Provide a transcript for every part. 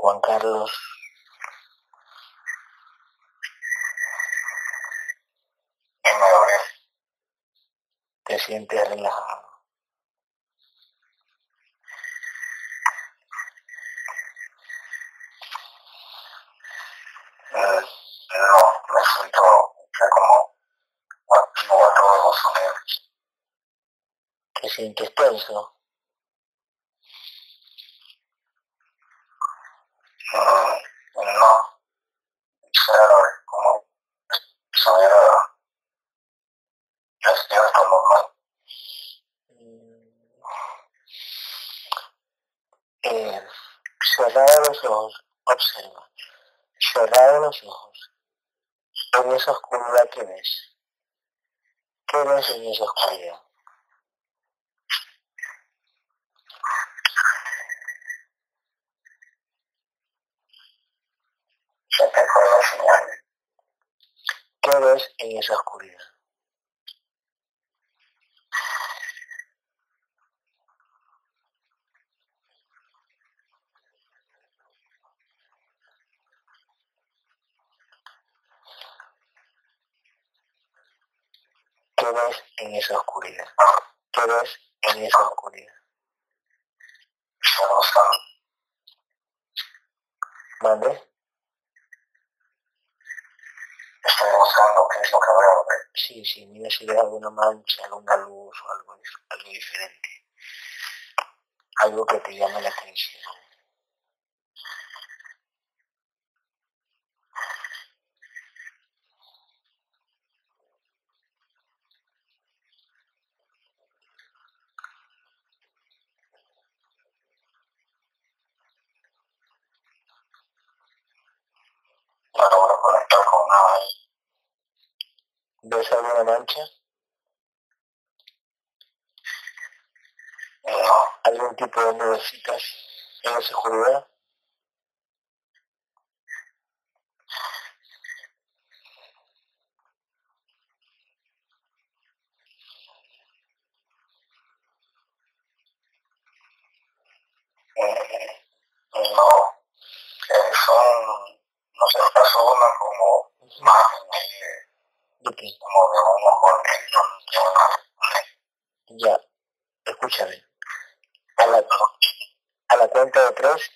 Juan Carlos. M. Gabriel. Te sientes relajado. Eh, no, me siento ya como activo a todos los sonidos. Te sientes tenso. Mm, no. Quisiera como estuviera despierto normal. Mm. Eh, cerrado los ojos, observa. Cerrado los ojos. En esa oscuridad que ves. ¿Qué ves en esa oscuridad? ¿Qué ves en esa oscuridad? ¿Qué ves en esa oscuridad? ¿Qué ves en esa oscuridad? Estoy buscando. ¿Mande? Estoy buscando qué es lo que veo. ¿ve? Sí, sí, mira si ves alguna mancha, alguna luz o algo, algo diferente. Algo que te llame la atención. No logro conectar con nada ahí. ¿Ves alguna mancha? No, ¿Algún tipo de nubecitas en esa oscuridad? eh, no. Eh, son, no sé, pasó una como imagen ahí de, Ya, escúchame. A la, cuenta de tres,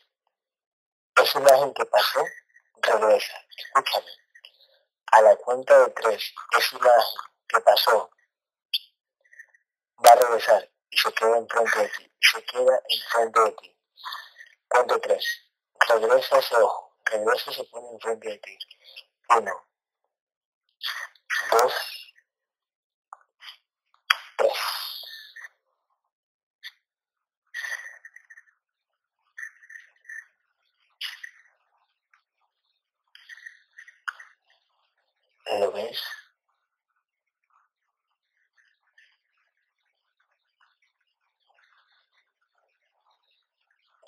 esa imagen que pasó, regresa. Escúchame. A la cuenta de tres, esa imagen que pasó, va a regresar y se queda enfrente de ti. Se queda enfrente de ti. Cuento tres. Regresa ese ojo. Regresa y se pone enfrente de ti. Uno. Dos. Tres. ¿Lo ves?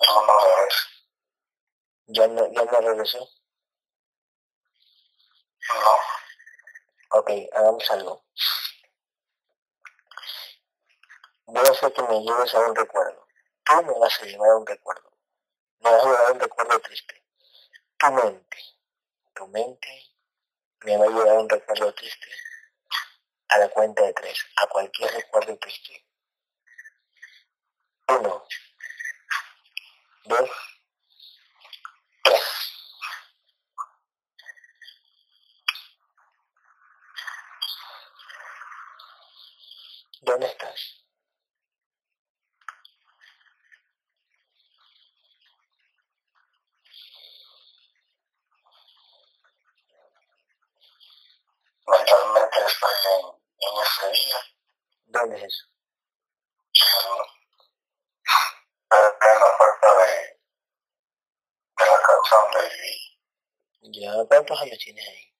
no, no lo ves. ¿Ya no, ya no regresó? No, Ok, hagamos algo. Voy a hacer que me lleves a un recuerdo. Tú me vas a llevar a un recuerdo. Me vas a llevar a un recuerdo triste. Tu mente, tu mente me va a llevar a un recuerdo triste a la cuenta de tres, a cualquier recuerdo triste. Uno, dos, tres. ¿Dónde estás? mentalmente estoy en, en ese día. ¿Dónde es eso? en, la puerta de, de la casa donde viví. Ya, ¿cuántos años tienes ahí?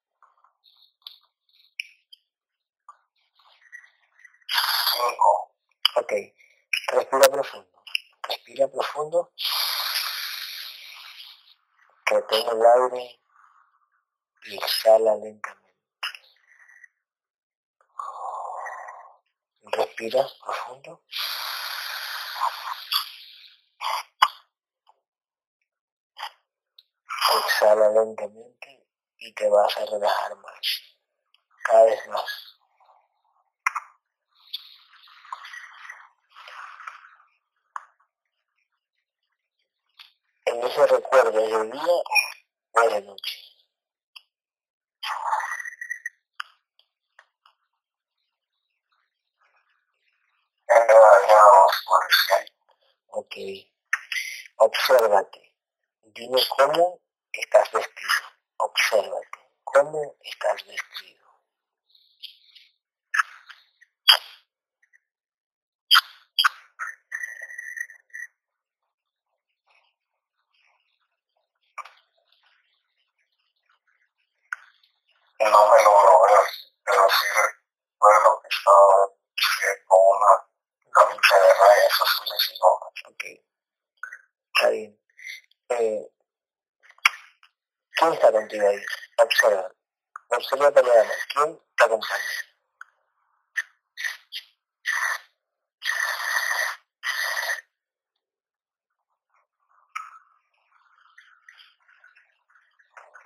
Cinco. Ok, respira profundo. Respira profundo. Aire y exhala lentamente. Respira profundo. Exhala lentamente y te vas a relajar más, cada vez más. En ese recuerdo de día o de noche. Ok. Obsérvate. Dime cómo estás vestido. Obsérvate. ¿Cómo estás vestido? No me logro ver, pero sí recuerdo que estaba con una camisa de rayas azules y rojas. Ok. Eh, ¿Quién está contigo ahí? Observa. Observa más. ¿Quién te acompaña?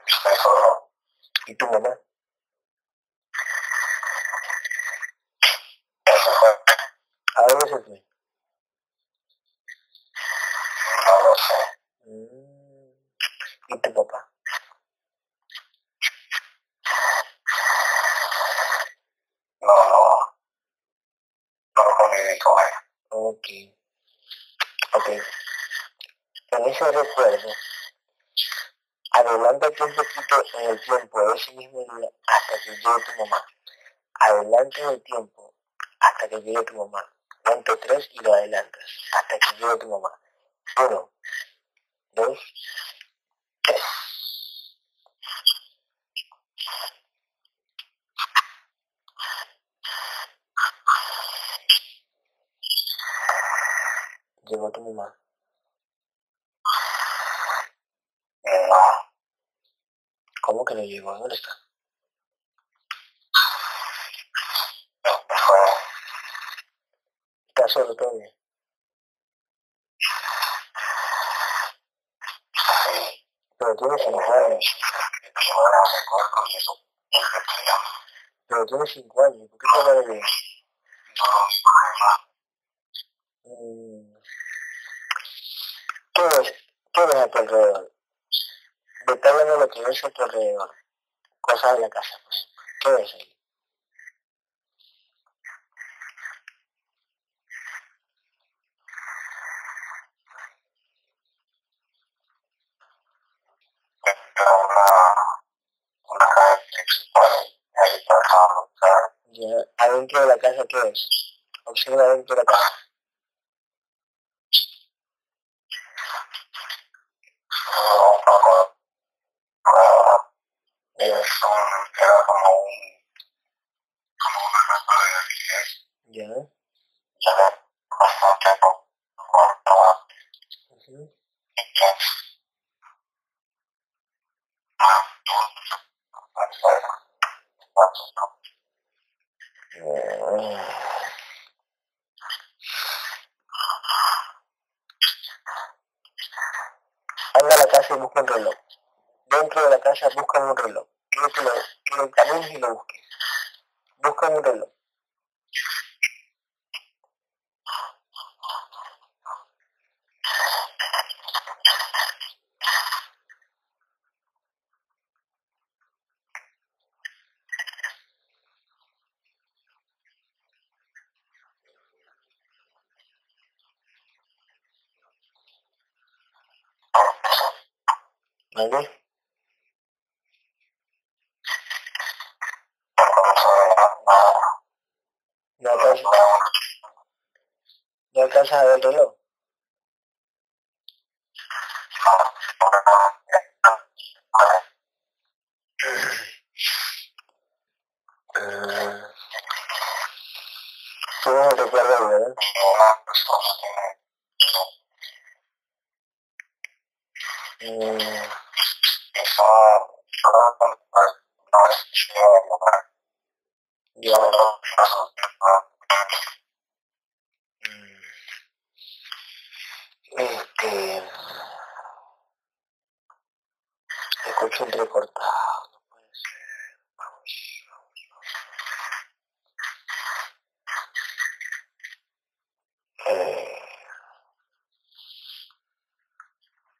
Estoy solo. ¿Y tu mamá? Eso fue. ¿A dónde se fue? No lo sé. Mm. ¿Y tu papá? No, no. No conviví con él. Ok. Ok. En ese recuerdo, adelántate un poquito en el tiempo de ese mismo hasta que llegue tu mamá. Adelante el tiempo hasta que llegue tu mamá. Cuento tres y lo adelantas hasta que llegue tu mamá. Uno, dos, tres. Llegó tu mamá. No. ¿Cómo que no llegó? ¿Dónde está? ¿Está solo todavía? Pero. Yo no recuerdo y eso es detallado. Pero tiene cinco años. ¿Por qué te habla de? No. ¿Qué ves? ¿Qué ves a tu alrededor? Detállame lo que ves a tu alrededor. Cosas de la casa, ejemplo. ¿Qué ves ahí? Una, principal. Ahí ¿sabes? Ya, adentro de la casa, ¿qué ves? Observa adentro de la casa. Todo un poco raro. Ya, Es un, era como un, como una casa de alquiler. ya. Ya de bastante corta. ujú. Mm. Anda a la casa y busca un reloj. Dentro de la casa busca un reloj. Quiero que lo, quiero que camines y lo busques. Busca un reloj. ¿Vale? No alcanzas, no alcanzas a ver el reloj. Mm. Tú no recuerdas, ¿verdad? Mm. Ya. Mm. Este. mucho entrecortado. No puede ser. Vamos, vamos, vamos. Eh,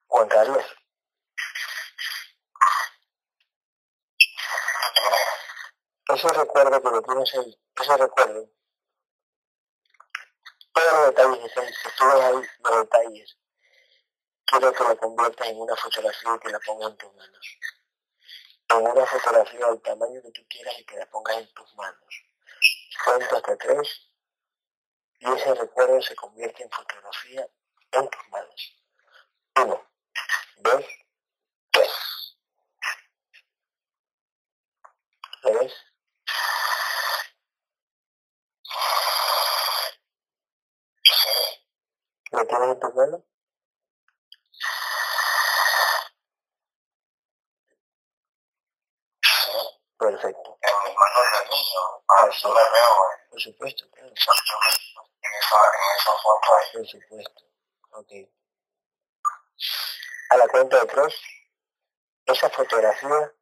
Juan Carlos. Ese recuerdo que lo tienes ahí, ese recuerdo, todos los detalles que, que tú ves ahí, los detalles, quiero que lo en una fotografía y que la pongas en tus manos. En una fotografía del tamaño que tú quieras y que la pongas en tus manos. Cuento hasta tres y ese recuerdo se convierte en fotografía en tus manos. Uno, dos, tres. ¿Lo ves? ¿Lo tienes en tus manos? Perfecto. En mis manos de niño. Por supuesto, claro. en esa, en esa foto ahí. Por supuesto. Ok. A la cuenta de tres, esa fotografía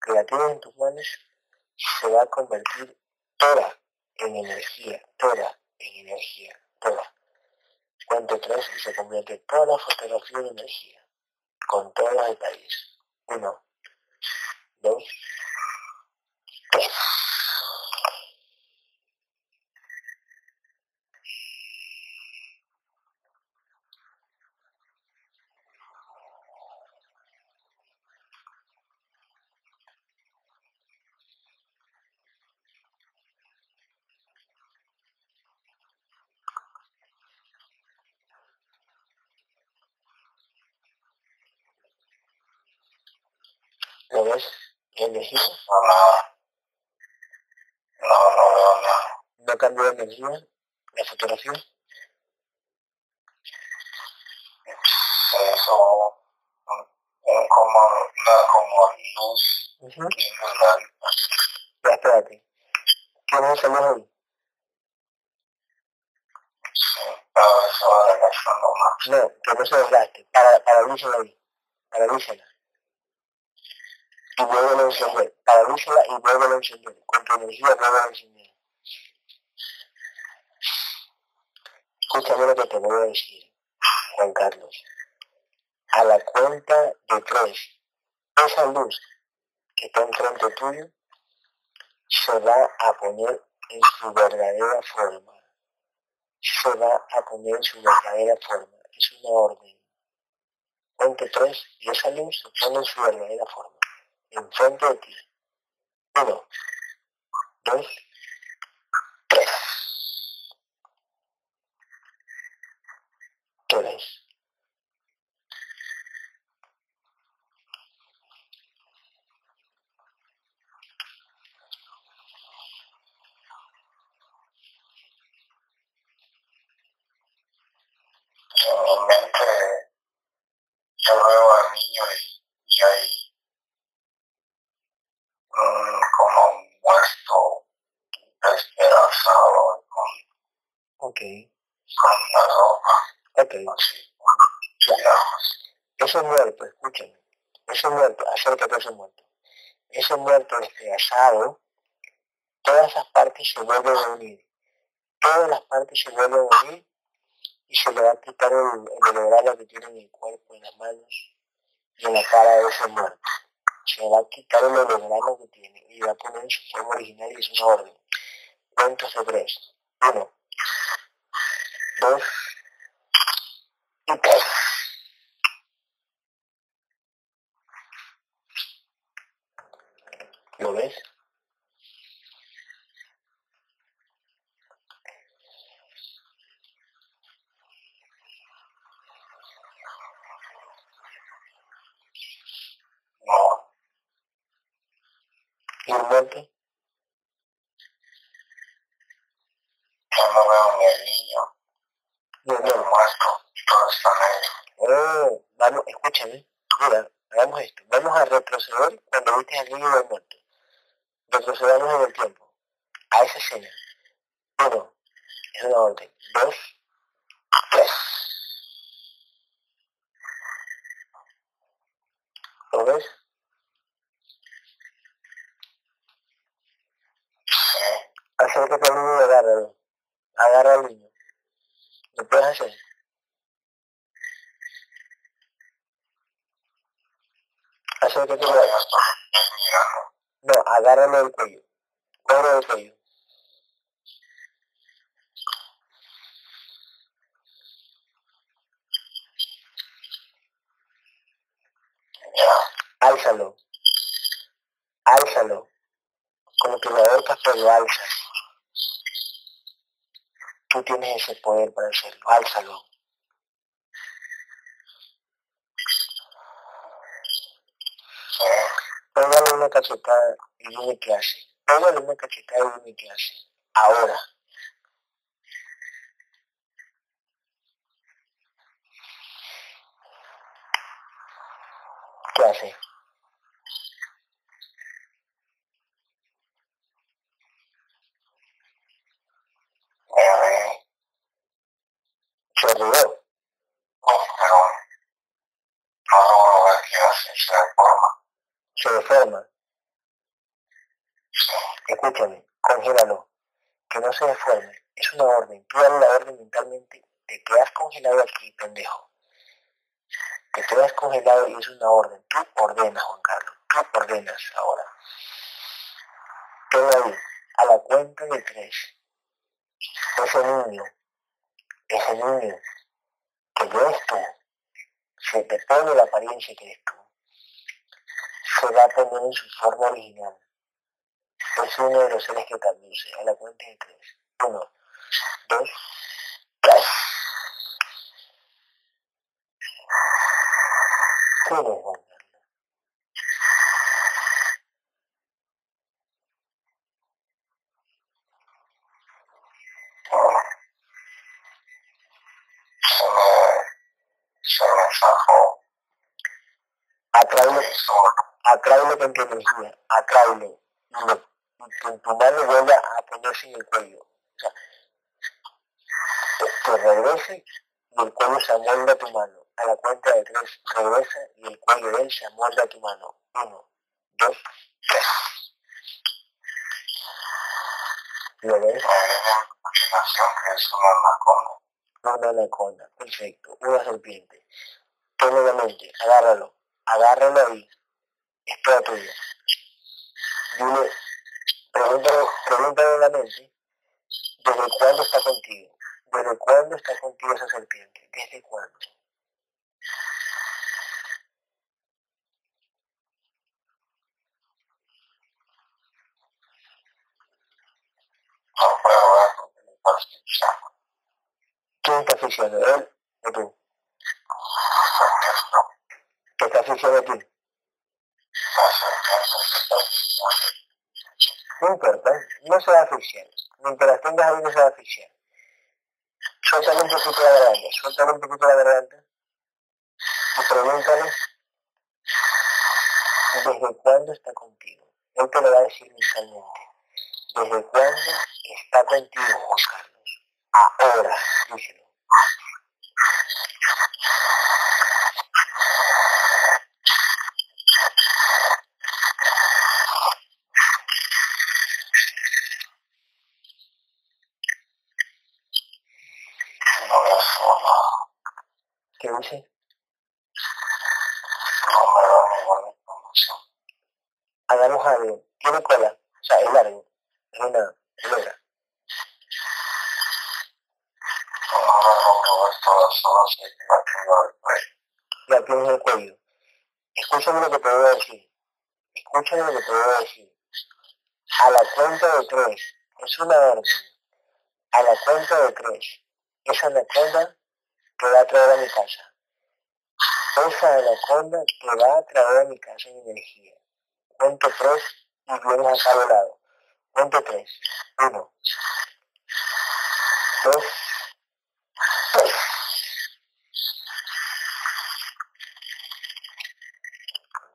que la tienes en tus manos se va a convertir toda en energía, toda en energía, toda. Cuento tres y se convierte toda la fotografía en energía, con todos los detalles. Uno, dos, tres. ¿Lo ves? Energía. No, nada. No, no veo nada. no cambió de energía hizo un, un como, una como luz Ujú. y muy grande. Ya, espérate. ¿Tienes esa luz ahí? Sí, cada vez se va desgastando más. No, no se desgaste. Para, paralízala ahí. Paralízala. Y vuelve a encender. Paralízala y vuelve a encender. Con tu energía vuelve a encender. Escúchame lo que te voy a decir, Juan Carlos. A la cuenta de tres, esa luz que está enfrente tuyo se va a poner en su verdadera forma. Se va a poner en su verdadera forma. Es una orden. Cuente tres y esa luz se pone en su verdadera forma. Enfrente de ti. Uno, dos, tres. ¿Qué ves? En mi mente yo veo al niño y, y hay un, como un muerto despedazado con, Ok, con una ropa así. Ya. Ese muerto, escúchame. Ese muerto, acércate a ese muerto. Ese muerto despedazado, todas esas partes se vuelven a unir. Todas las partes se vuelven a unir y se le va a quitar el, el que tiene en el cuerpo, en las manos y en la cara de ese muerto. Se le va a quitar el holograma que tiene y va a poner en su forma original y es una orden. Cuentos de tres. Uno, dos. ¿Lo ves? No, ¿Y el muerto? yo no veo ni el niño No, ni el no. muerto. Todo está negro. Oh, vamos, escúchame. Mira, hagamos esto. Vamos a retroceder cuando viste al niño del muerto. Retrocedamos en el tiempo. A esa escena. Uno, es una orden. Dos, tres. ¿Lo ves? Acércate al niño y agárralo. Agarra al niño. ¿Lo puedes hacer? Acércate. No, al- yo estoy mirando. No, agárralo del cuello. Cógelo del cuello. Ya. Álzalo. Álzalo. Como que lo ahorcas, pero lo alzas. Tú tienes ese poder para hacerlo. Álzalo. Sí. Pégale una cachetada y dime qué hace. Pégale una cachetada y dime qué hace. Ahora. Me reí. Se. Uf, pero no logro ver. Se deforma. Se deforma. Escúchame. Congélalo. Que no se deforme. Es una orden. Tú dale la orden mentalmente. Te quedas congelado aquí, pendejo. Te quedas congelado y es una orden. Tú ordenas, Juan Carlos. Tú ordenas ahora. Queda ahí. A la cuenta de tres. Ese niño. Ese niño. Que no es tú. Se te pone la apariencia que eres tú. Se va a poner en su forma original. Es uno de los seres que conduce. A la cuenta de tres. Uno, dos, tres. ¿Quién es Juan Carlos? Se me, se me zafó. Atráelo, atráelo con tu energía. Atráelo. Y lo- y tu mano vuelva a ponerse en el cuello. O sea, que regrese y el cuello se amolda a tu mano. A la cuenta de tres, regresa y el cuello de él se amolda a tu mano. Uno, dos, tres. ¿Lo ves? es una anaconda. Una anaconda. Perfecto. Una serpiente. Tú nuevamente, agárralo. Agárralo ahí. Es toda tuya. Dile, pregúntale, pregúntale en la mente, ¿desde cuándo está contigo? ¿Desde cuándo está contigo esa serpiente? ¿Desde cuándo? ¿Quién está? ¿Él tú? ¿Te está a ti? No importa, no se va a asfixiar. Mientras tengas ahí no se va a asfixiar. Suéltale un poquito la garganta, suéltale un poquito la garganta. Y pregúntale desde cuándo está contigo. Él te lo va a decir mentalmente. ¿Desde cuándo está contigo, Juan Carlos? Ahora, díselo. No me suena. ¿Qué dice? No me da ninguna información. Hagamos algo. Tiene cola. O sea, es largo. Es una culebra. No me logro ver todas, solo sé que la tengo del cuello. La tienes en el cuello. Escúchame lo que te voy a decir. Escúchame lo que te voy a decir. A la cuenta de tres. Es una orden. A la cuenta de tres. Esa anaconda te va a traer a mi casa. Esa anaconda te va a traer a mi casa en energía. Cuento tres y vienes acá al lado. Cuento tres. Uno. Dos. Tres.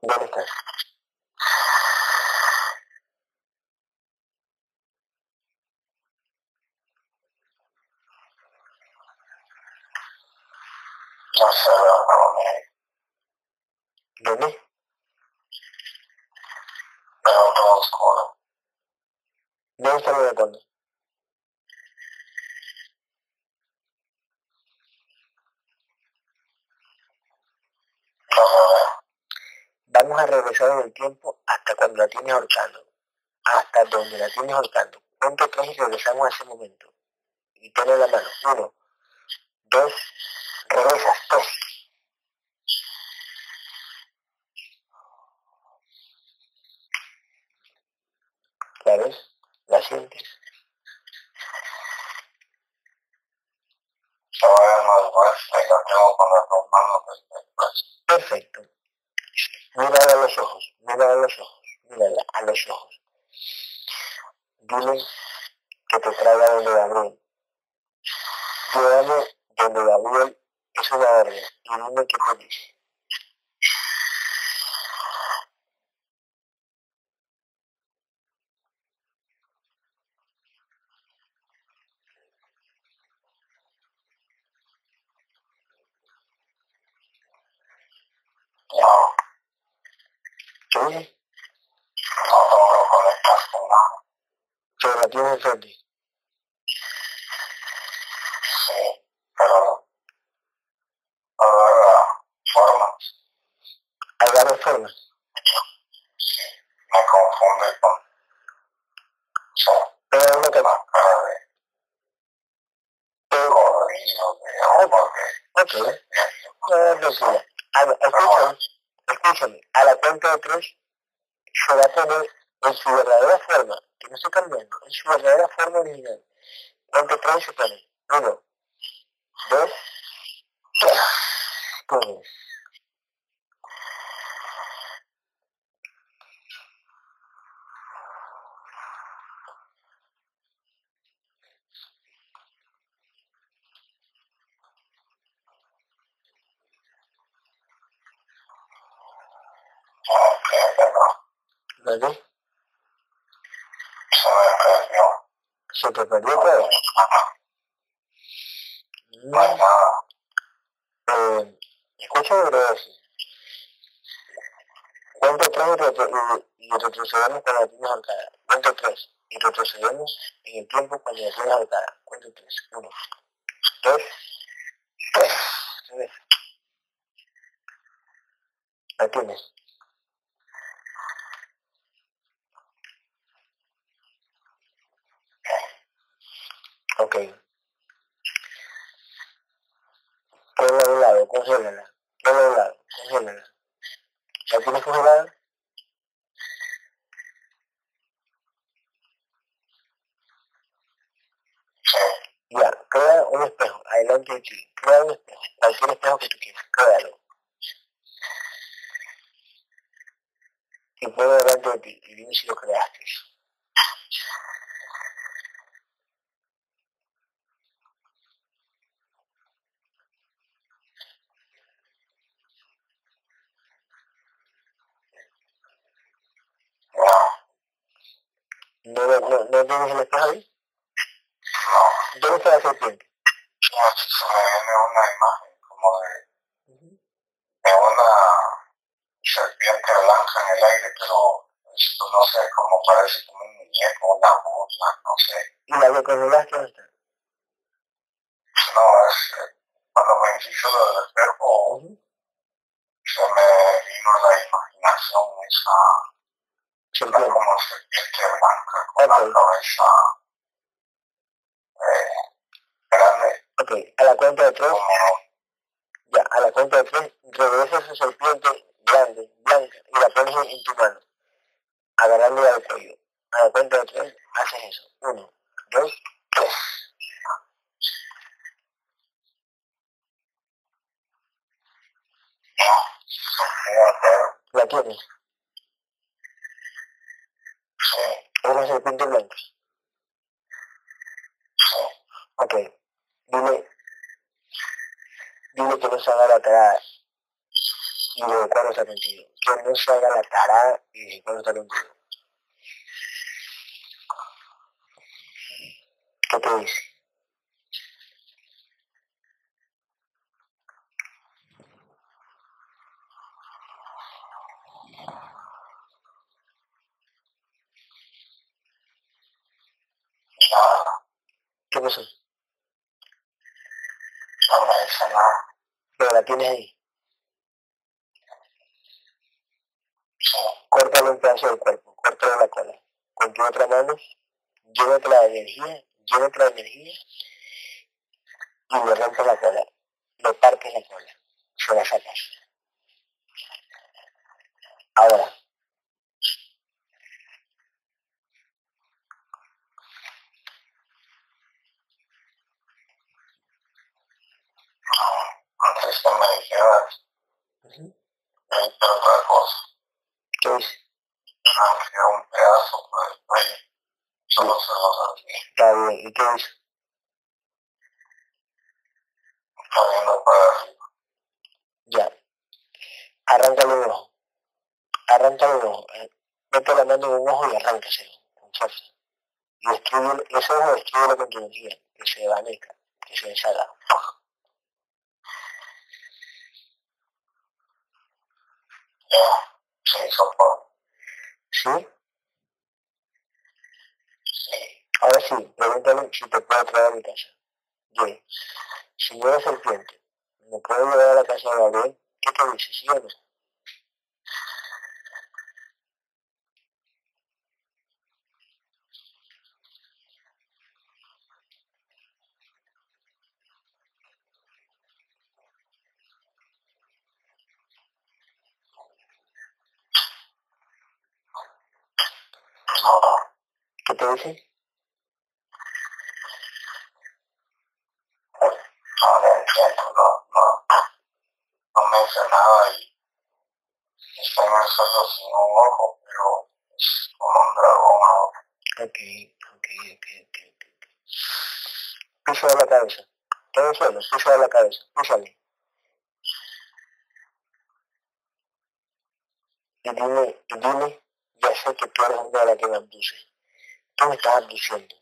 ¿Dónde estás? No sé de dónde ¿Dónde? veo todo oscuro. ¿Dónde está la anaconda? En el tiempo hasta cuando la tienes ahorcando. Hasta donde la tienes ahorcando. Ponte tres y regresamos a ese momento. Y tenle la mano. Uno, dos, regresas, tres. ¿La ves? ¿La sientes? Dos. Perfecto. Mírala a los ojos, mírala a los ojos, mírala a los ojos. Dile que te traiga donde Gabriel. Llévame donde Gabriel es una orden y dime qué te dice. No, ¿Qué dice? no logro conectar con nada. Pero enfrente. Sí, pero agarra forma. Agarra forma. Sí, me confunde con sí, Pero es lo que la cara de de hombre, Ok. No. A escúchame, escúchame. A la cuenta de tres se va a poner en su verdadera forma, que no estoy cambiando, en su verdadera forma original. Se pone. Uno, dos, tres. Pero ¿Vale? se me perdió. No hay Mm, nada. eh, escúchame, lo que voy a decir. Cuento tres y, retro- y, y retrocedemos cuando tienes arcada. Cuento tres y retrocedemos en el tiempo cuando tienes arcada. Cuento tres. Uno, dos, tres. ¿Ves? La tienes. Ok. Ponla a un lado, congélala. Ponla a un lado, congélala. ¿La tienes congelada? Ya, crea un espejo, adelante de ti. Crea un espejo, cualquier espejo que tú quieras, créalo. Y ponlo delante de ti y dime si lo creaste. no, ¿No, no, no, no ahí? no. ¿Dónde está serpiente? No, se me viene una imagen como de, una serpiente blanca en el aire, pero no sé, como parece como un muñeco, una burla, no sé. ¿Y la? No, es eh, cuando me hizo lo del se me vino la imaginación esa, con la cabeza eh, grande, Ok, a la cuenta de tres, ya, a la cuenta de tres, regresa esa serpiente grande, blanca, y la pones en, tu mano, agarrándola al cuello. A la cuenta de tres, haces eso. Uno, dos, tres. Pero La tienes. Una serpiente blanca. Ok. Dile, dile que no se haga la tarada. Y desde cuándo está contigo. Que no se haga la tarada y desde cuándo está contigo. ¿Qué te dice? nada, ¿Qué pasó? no. Pero la tienes ahí. arráncale un pedazo del cuerpo, córtale la cola. Con tu otra mano, llévate la energía, llévate la energía y le rompes la cola, le partes la cola, se la sacas. Ahora, antes dijeras, me otra cosa. ¿Qué es? Me un pedazo por el cuello, solo se lo sabía. Está bien, ¿y qué es? Está viendo para arriba. Ya. Arráncale un ojo. Arráncale un ojo. Eh, Mete la mano en un ojo y arráncaselo con fuerza. Y destruye, ese ojo destruye con tu energía, que se desvanezca, que se deshaga. Ya, se por. ¿Sí? Ahora sí, pregúntale si te puedo traer a mi casa. Bien. Era serpiente, ¿me puedo llevar a la casa de Gabriel? ¿Qué te dice? ¿Sí o no? ¿Qué te dice? No le entiendo, no, no. No me dice nada y estoy en el suelo sin un ojo, pero es como un dragón ahora. Ok, ok, ok, ok, ok. Piso de la cabeza. Todo el suelo, piso de la cabeza. Písale. Y dime, y dime, ya sé que tú eres una de las que me abduce. Tú me estás abduciendo.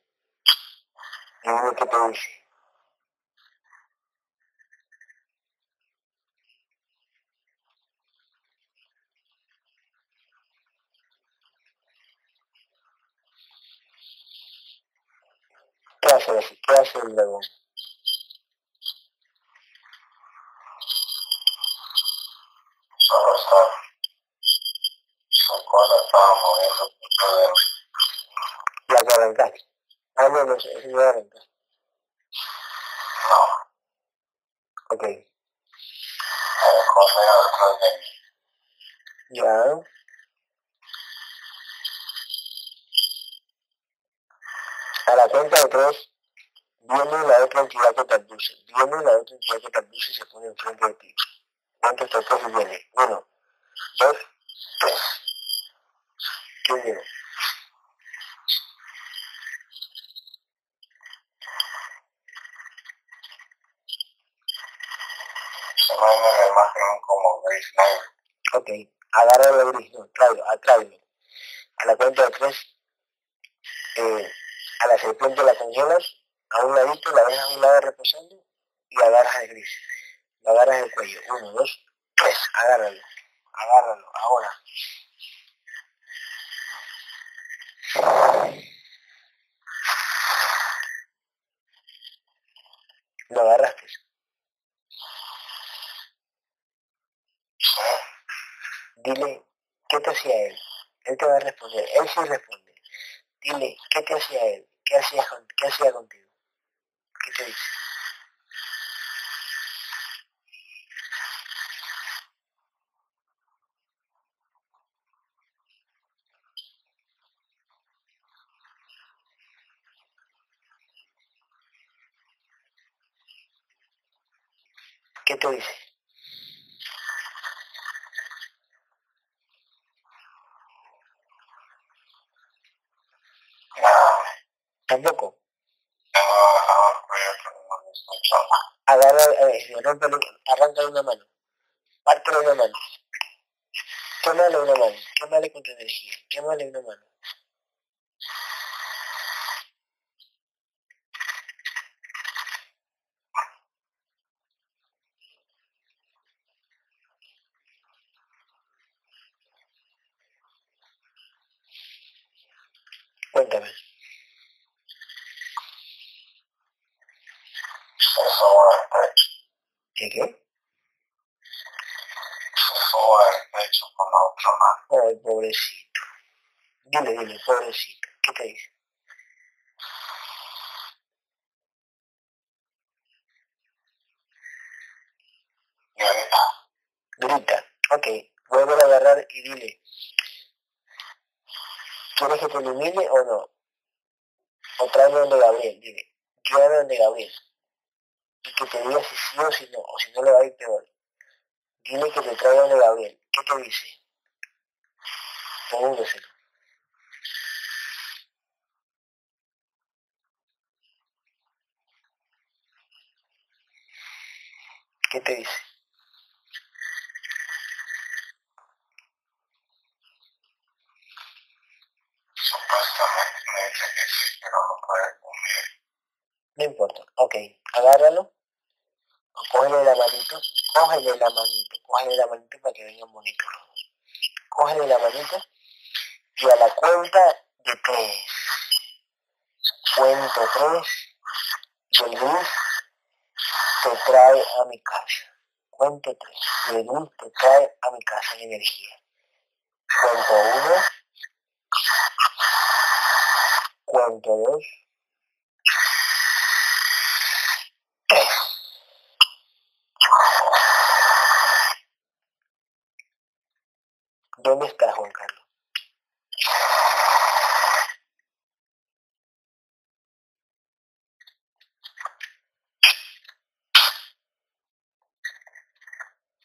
Y dime qué te dice. ¿Qué hace, el- qué hace el dragón? Solo está. La arrancaste. Ah, no, no, no la arrancaste. No, Ok. el correo detrás de mí. Ya. A la cuenta de tres, viene la otra entidad que te abduce. Viene la otra entidad que te abduce y se pone enfrente de ti. ¿Cuántos y viene? Uno, dos, tres. Me viene la imagen como Grace. Ok. Agarra gris, no, tráelo, atráelo. A la cuenta de tres, eh, a la serpiente la congelas, a un ladito, la dejas a un lado reposando y agarras el gris. Lo agarras el cuello. Uno, dos, tres. Agárralo. Agárralo. Ahora. Lo agarraste. Dile, ¿qué te hacía él? Él te va a responder. Él sí responde. Dile, ¿qué te hacía él? ¿Qué hacía, qué hacía contigo? ¿Qué te dice? ¿Qué te dice? nada, Tampoco. tengo bajado el cuello, pero no me escucho nada. Agarra, eh, rómpele, arráncale una mano. Pártele una mano. Quémale una mano. Quémale con tu energía. Quémale una mano. Cuéntame. Eso, este, ¿Qué qué? se soba el pecho con la otra mano. Pobrecito. Dile, dile, pobrecito. ¿Qué te dice? Grita. Ok, vuelve a agarrar y dile. ¿Quieres que te elimine o no? O tráeme donde Gabriel, dile. Llévame donde Gabriel. Y que te diga si sí o si no, o si no le va a ir peor. Dile que te traiga donde Gabriel. ¿Qué te dice? Pregúnteselo. ¿Qué te dice? Supuestamente me dice que sí, pero no puede conmigo. No importa. Ok, agárralo. Cógele la manito. Cógele la manito. Cógele la manito para que los dos. Cógele la manito. Y a la cuenta de tres. Cuento tres. Y el luz te trae a mi casa. Cuento tres. Y el luz te trae a mi casa en energía. Cuento uno. Cuento dos. ¿Dónde estás, Juan Carlos?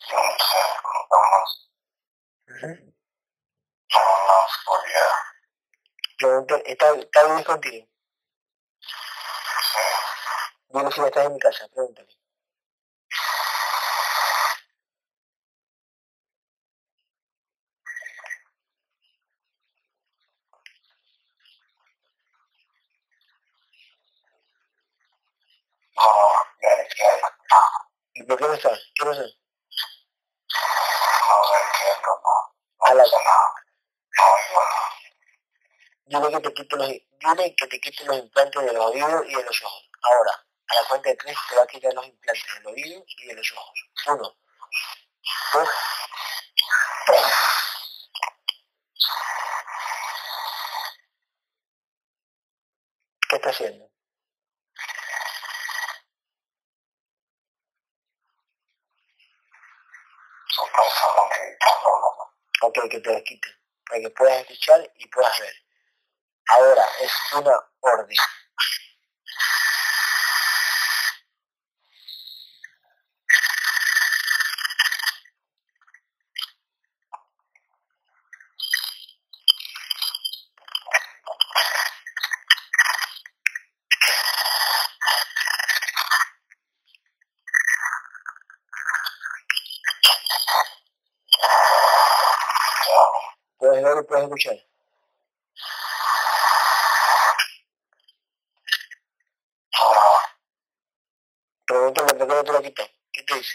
Yo no sé, como estamos En una oscuridad. Pregunto, ¿está, está bien contigo? Sí. Dime si estás en mi casa, pregúntale. No, ya entiendo. ¿Y por qué no estás? ¿Qué pasó? No lo entiendo, no. A No la- sé nada. No oigo nada. Dile que te quite los, dile que te quite los implantes de los oídos y de los ojos. Ahora, a la cuenta de tres te va a quitar los implantes del oído y de los ojos. Uno, dos, tres. ¿Qué está haciendo? Ok, que te los quite. Para que puedas escuchar y puedas ver. Ahora, es una orden. Puedes ver y puedes escuchar. no. Pregúntale por qué no te lo quitó. ¿Qué te dice?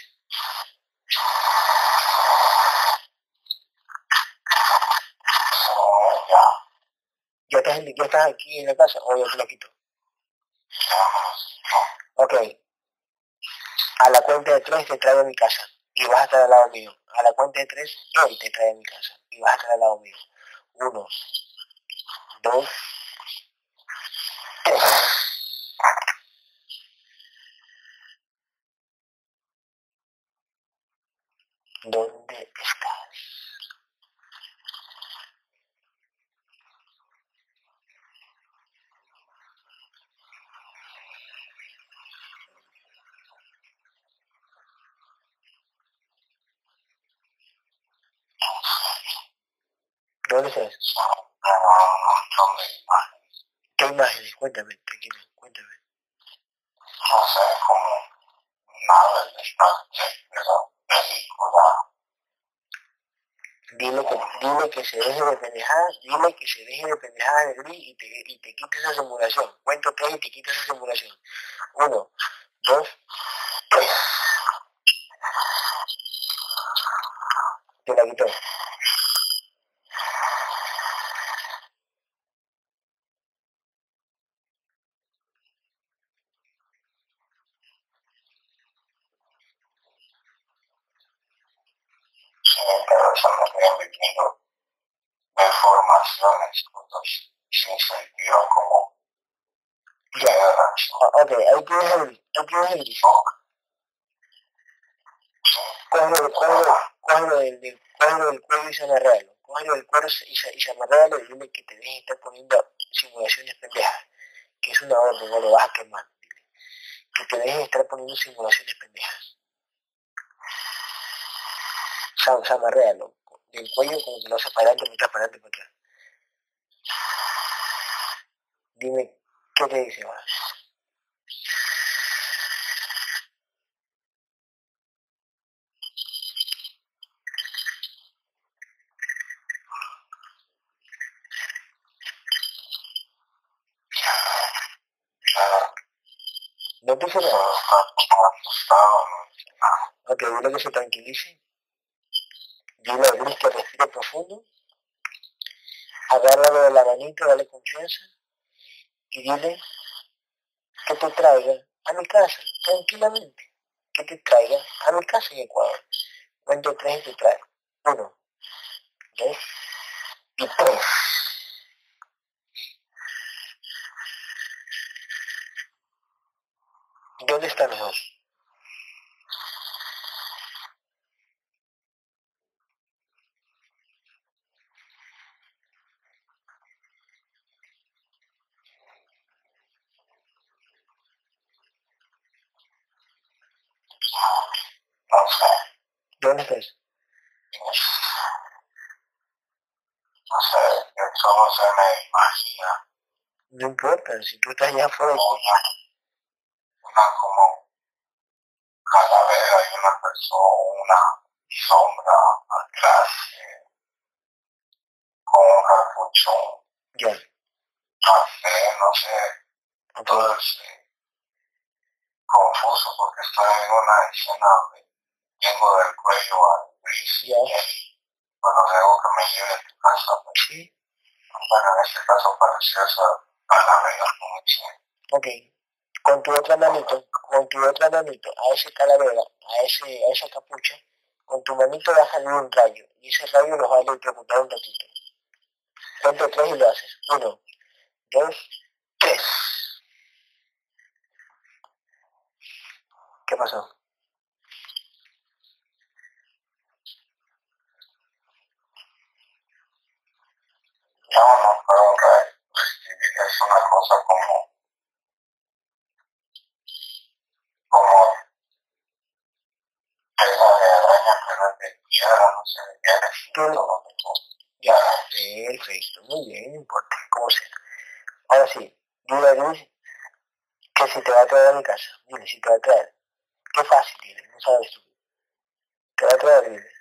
No, ya. ¿Ya estás, aquí en la casa o ya te lo quito? Ok. A la cuenta de tres te traigo a mi casa y vas a estar al lado mío. A la cuenta de tres, él te trae a mi casa y vas a estar al lado mío. Uno, dos, tres. ¿Dónde estás? ¿Dónde estás? Pero un montón de imágenes. ¿Qué imágenes? Cuéntame, tranquilo, cuéntame. No sé, como nada de esa película. Dile que, dile que se deje de pendejadas, dile que se deje de pendejadas de gris y te, y te quite esa simulación. Cuento tres y te quita esa simulación. Uno, dos, tres. Te la quitó. estarían viviendo deformaciones, cosas sin sentido como ya. Tienes el disco. Cógelo, cógelo, cógelo del, cógelo del cuello y amarralo. Cógelo del cuello y y se amarralo y dile que te dejes estar poniendo simulaciones pendejas. Que es una orden, no lo vas a quemar. Que te dejes estar poniendo simulaciones pendejas. O sea, amarralo. Del cuello como que lo hace para adelante, para adelante, para atrás. Dime, ¿qué te dice más? No te nada. Ok, dile que se tranquilice. Dile a Gris que respire profundo. Agárralo de la manita, dale confianza. Y dile que te traiga a mi casa, tranquilamente. Que te traiga a mi casa en Ecuador. Cuento tres y te trae. Uno, dos y tres. ¿Dónde están los dos? ¿Dónde estás? No sé, solo se me imagina. No importa, si tú estás allá afuera. Una, como calavera y una persona, una sombra atrás, eh, con un capuchón. Ya. Café, no sé. Okay. Todo es confuso porque estoy en una escena donde tengo del cuello al gris yeah. y ahí, bueno, luego que me lleve a tu casa, pues, sí. bueno, en este caso pareció esa calavera dice. Ok, con tu otra manito, con tu otra manito, a ese calavera, a, ese, a esa capucha, con tu manito salir un rayo, y ese rayo nos va a electrocutar un ratito. Cuento tres y lo haces. Uno, dos, tres. ¿Qué pasó? No, no fue rayo. Es una cosa como como tela de araña, pero de tierra, no sé, de tierra, todo Ya, perfecto, muy bien, no importa, como sea. Ahora sí, dile a Luis que si te va a traer a mi casa, dile si te va a traer. Qué fácil, dile, no sabes tú. Te va a traer, dile.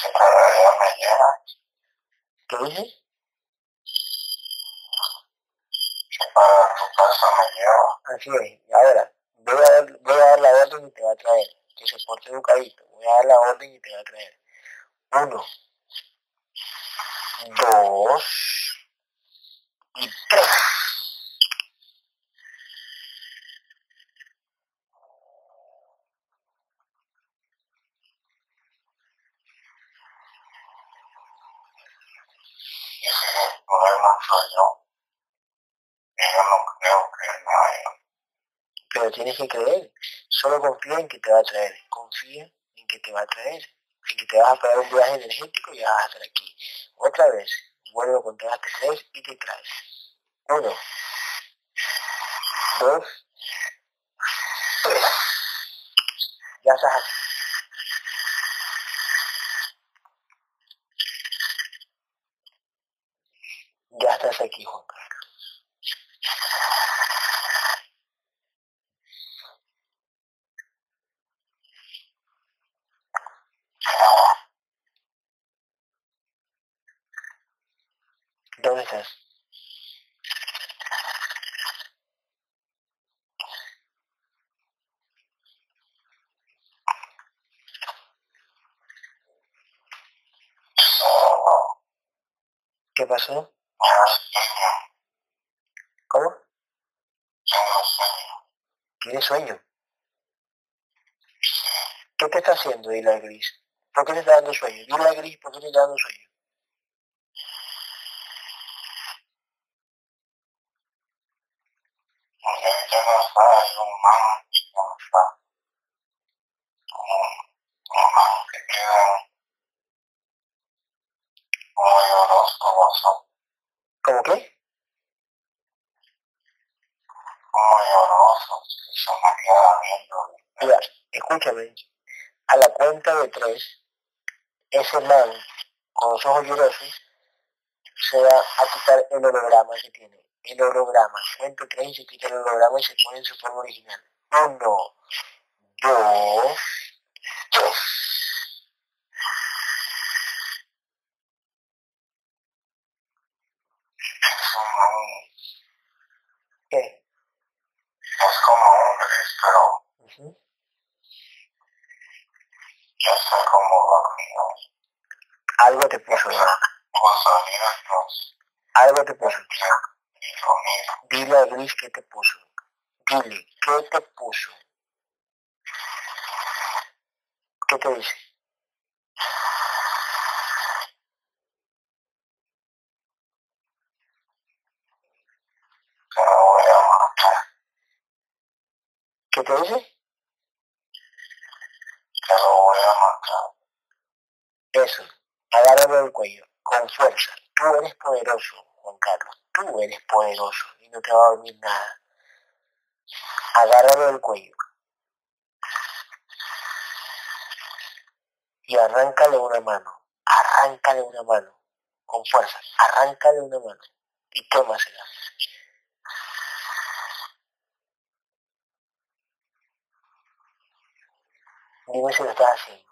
Se traería me lleva. ¿Qué dices? Que para tu casa me lleva. Así es, y ahora, voy a, dar, voy a dar la orden y te va a traer. Que se porte educadito. Voy a dar la orden y te va a traer. Uno, dos y tres. El problema soy yo, yo no creo que no haya. Pero tienes que creer. Solo confía en que te va a traer. Confía en que te va a traer. En que te vas a pagar un viaje energético y vas a estar aquí. Otra vez, vuelvo a contar hasta tres y te traes. Uno, dos, tres. Ya estás aquí. así. ¿Cómo? ¿Quieres sueño? ¿Qué te está haciendo, dile a Gris? ¿Por qué te está dando sueño? Dile a Gris, ¿por qué te está dando sueño? Porque el tema está. Mira, escúchame. A la cuenta de tres, ese man con los ojos llorosos se va a quitar el holograma que tiene. El holograma. Cuento tres y se quita el holograma y se pone en su forma original. Uno, dos, tres. ¿Qué? es como pero está como dormido. Algo te puso, ¿no? Algo te puso. Dile a Gris qué te puso. Dile, ¿qué te puso? ¿Qué te dice? Te lo voy a matar. Te lo voy a matar. Eso. Agárralo del cuello, con fuerza. Tú eres poderoso, Juan Carlos. Tú eres poderoso y no te va a dormir nada. Agárralo del cuello. Y arráncale una mano. Arráncale una mano. Con fuerza. Arráncale una mano. Y tómasela. Si lo estás haciendo.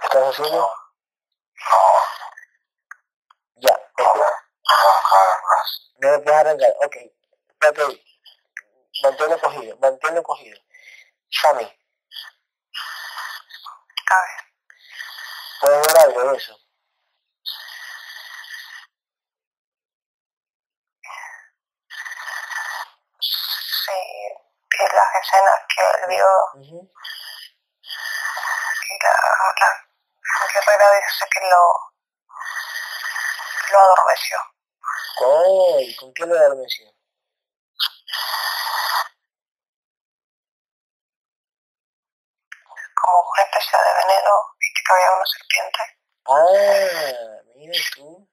¿Lo estás haciendo? No, Ya. no. No me puedes arrancar. Ok. Ahí. Manténlo cogido. Manténlo cogido. Sammy, A ver, ¿puedes ver algo de eso? sí, vi las escenas que él vio Ujú. y la, la guerrera dice que lo, lo adormeció. ¿Con qué lo adormeció? Como una especie de veneno, viste que había una serpiente. Ah, mira tú.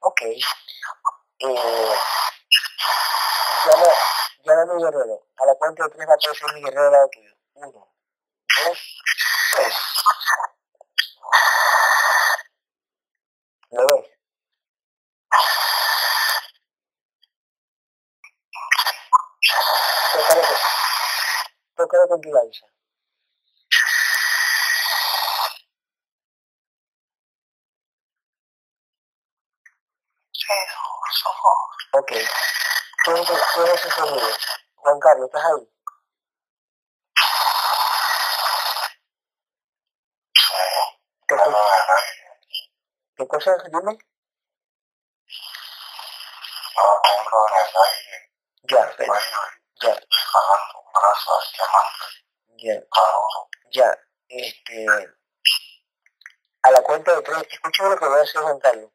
Ok. Eh, llama, llama a mi guerrero. A la cuenta de tres va a mi guerrero al lado tuyo. Uno, dos, tres. ¿Lo ves? Tócalo con tu lanza. Sí, Ok. ¿Qué es, qué es ese sonido? Juan Carlos, ¿estás ahí? Sí, ¿Te, pero escu- el aire. ¿Qué cosa? Dime. Ya, ya, ya, ya. Este, a la cuenta de tres, escúchame lo que voy a hacer, Juan Carlos.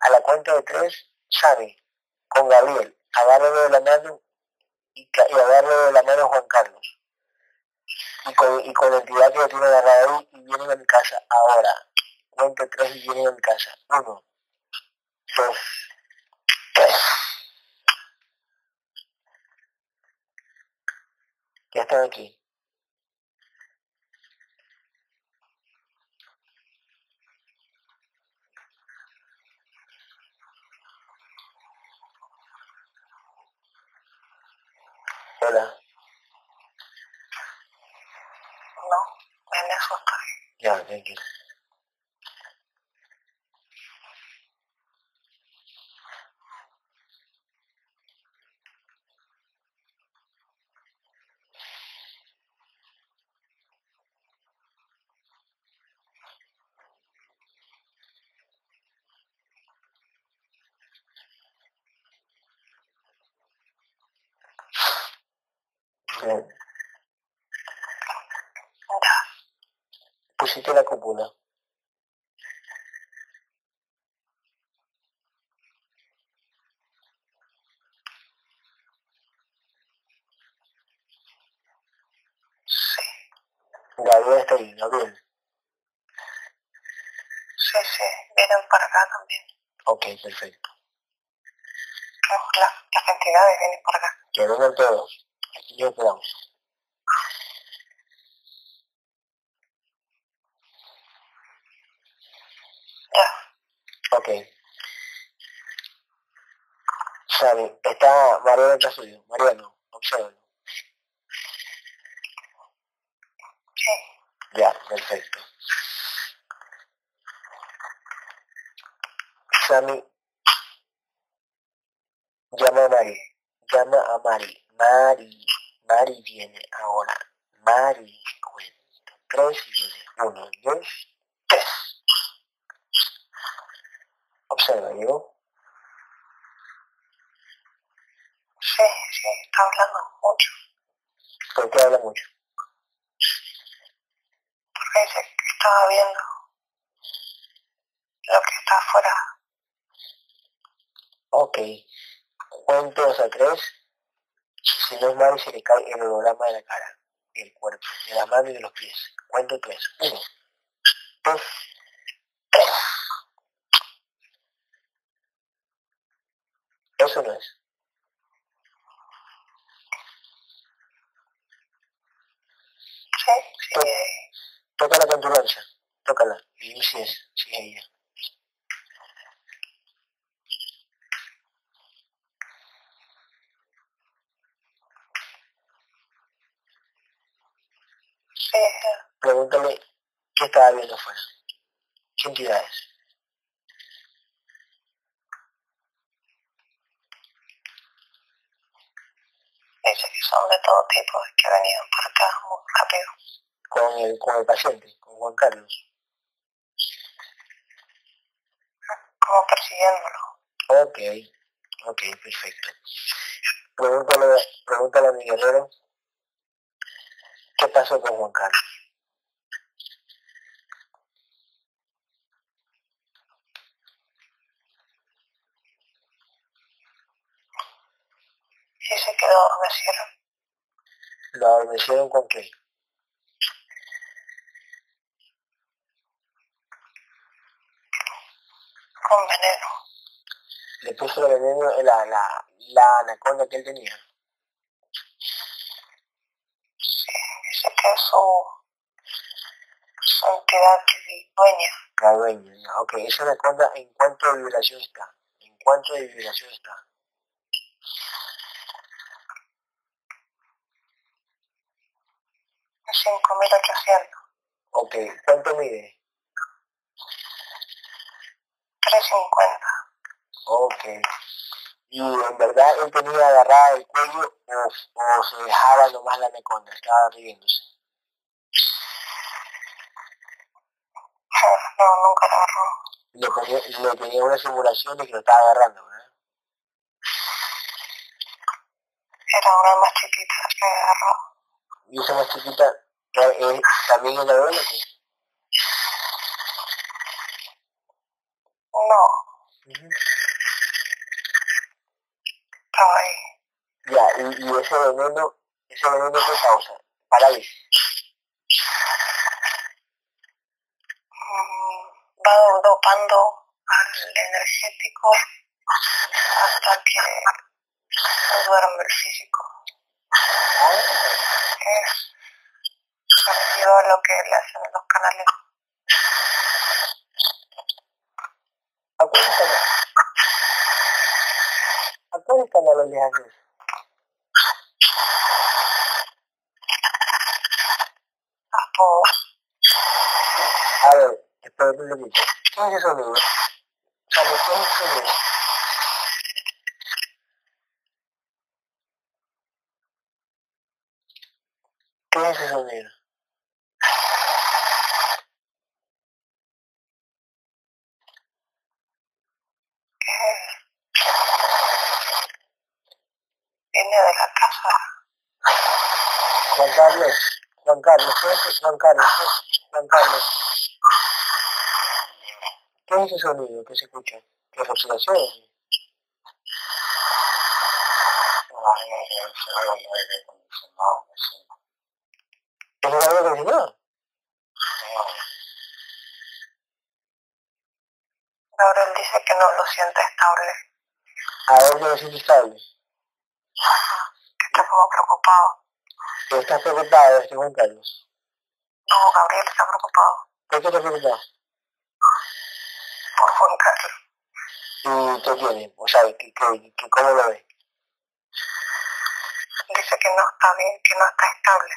A la cuenta de tres, Sani, con Gabriel, agárralo de la mano y, y agárralo de la mano Juan Carlos. Y con, y con la entidad que lo tiene agarrado ahí y vienen a mi casa ahora. Cuento tres y vienen a mi casa. Uno, dos, tres. Ya están aquí. Hola. No, me asusta. Ya, tranquilo. Sí. Pusiste la cúpula. Gabriel está ahí, Gabriel. Sí, sí, vienen para acá también. Ok, perfecto. Las, las entidades vienen para acá. Que vengan todos. Aquí quedamos. Ya. Ok. Sani, está Mariano atrás suyo. Mariano, obsérvalo. Sí. Ya, perfecto. Sammy, llama a Mari, llama a Mari, Mari, Mari viene ahora, Mari cuenta, tres y viene, uno, dos, tres. Observa, ¿yo? Sí, sí, está hablando mucho. ¿Por qué habla mucho? Porque dice que estaba viendo lo que está afuera. Ok. Cuento hasta tres. Si no es Mari, se le cae el holograma de la cara, del cuerpo, de las manos y de los pies. Cuento tres. Uno, dos, tres. Eso no es. Sí, sí. Tócala con tu lanza. Tócala. Y dime si es, si es ella. Sí, Pregúntale qué estaba viendo afuera. ¿Qué entidades? dice que son de todo tipo, que venían para acá muy rápido. Con el, con el paciente, con Juan Carlos. Como persiguiéndolo. Ok, ok, perfecto. Pregúntale, pregúntale a mi guerrero qué pasó con Juan Carlos. Y se quedó adormecieron. ¿Lo adormecieron con qué? con veneno. Le puso el veneno en la, la, la anaconda que él tenía. Sí, que es su, su entidad dueña. La dueña, ya. ok. Esa anaconda, ¿en cuánto de vibración está? ¿En cuánto de vibración está? Es 5800. Ok, ¿cuánto mide? 350. Ok. Y en verdad él tenía agarrada el cuello o, o se dejaba nomás la anaconda, estaba riéndose. No, nunca la agarró. Le, ponía- le una simulación de que lo estaba agarrando, ¿verdad? Era una más chiquita que agarró. Y esa más chiquita eh, también es la pues. No, estaba ahí. Ya, y, y ese veneno, ese veneno qué causa? Parálisis. Mm, Va dopando al energético hasta que duerme el físico. Es parecido a lo que le hacen en los canales. ¿A cuáles canales? ¿A les haces? A todos. A poquito. ¿Qué es ¿qué es ese sonido? ¿Qué es ese sonido? que viene de la casa. Carlos, Juan Carlos, ¿qué es Juan Carlos? Juan Carlos. ¿Qué es ese sonido que se escucha? ¿Qué es respiración? ¿Es el aire acondicionado? Gabriel dice que no lo siente estable. ¿A dónde lo siente estable? Que está como preocupado. ¿Estás preocupado, este Juan Carlos? No, Gabriel está preocupado. ¿Por qué estás preocupado? Por Juan Carlos. ¿Y qué tiene? O sea, ¿qué, qué, qué, ¿cómo lo ve? Dice que no está bien, que no está estable.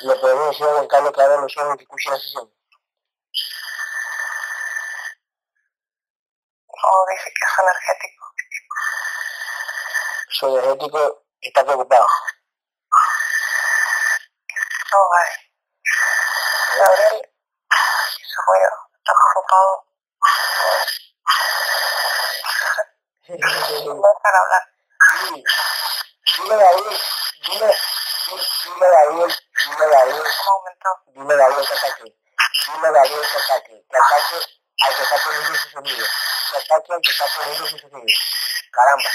¿Le podemos decir a Juan Carlos que abra los ojos que escuche la sesión? No, dice que es energético. Su energético está preocupado. No, Gabriel. Gabriel, se fue, está preocupado. No Gabriel, dile, dile, dile Gabriel, dile Gabriel, Un momento. dile Gabriel que Gabriel que ataque, que ataque al que está poniendo su sonido. Que al que está poniendo sonido. Caramba.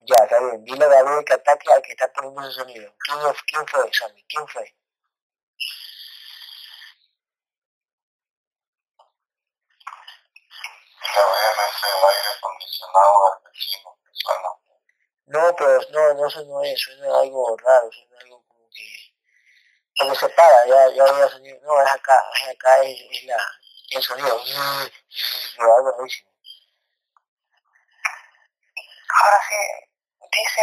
Ya, está bien. Dile Gabriel que ataque al que está poniendo sonido. ¿Quién, es- quién fue, Sammy? ¿Quién fue? Obviamente el aire acondicionado al vecino que suena. No, pero no, no suena eso, suena algo raro, suena algo como que... Porque se para, ya, ya había sonido. No, es acá, es acá, es, es la, el sonido. Pero algo rarísimo. Ahora sí, dice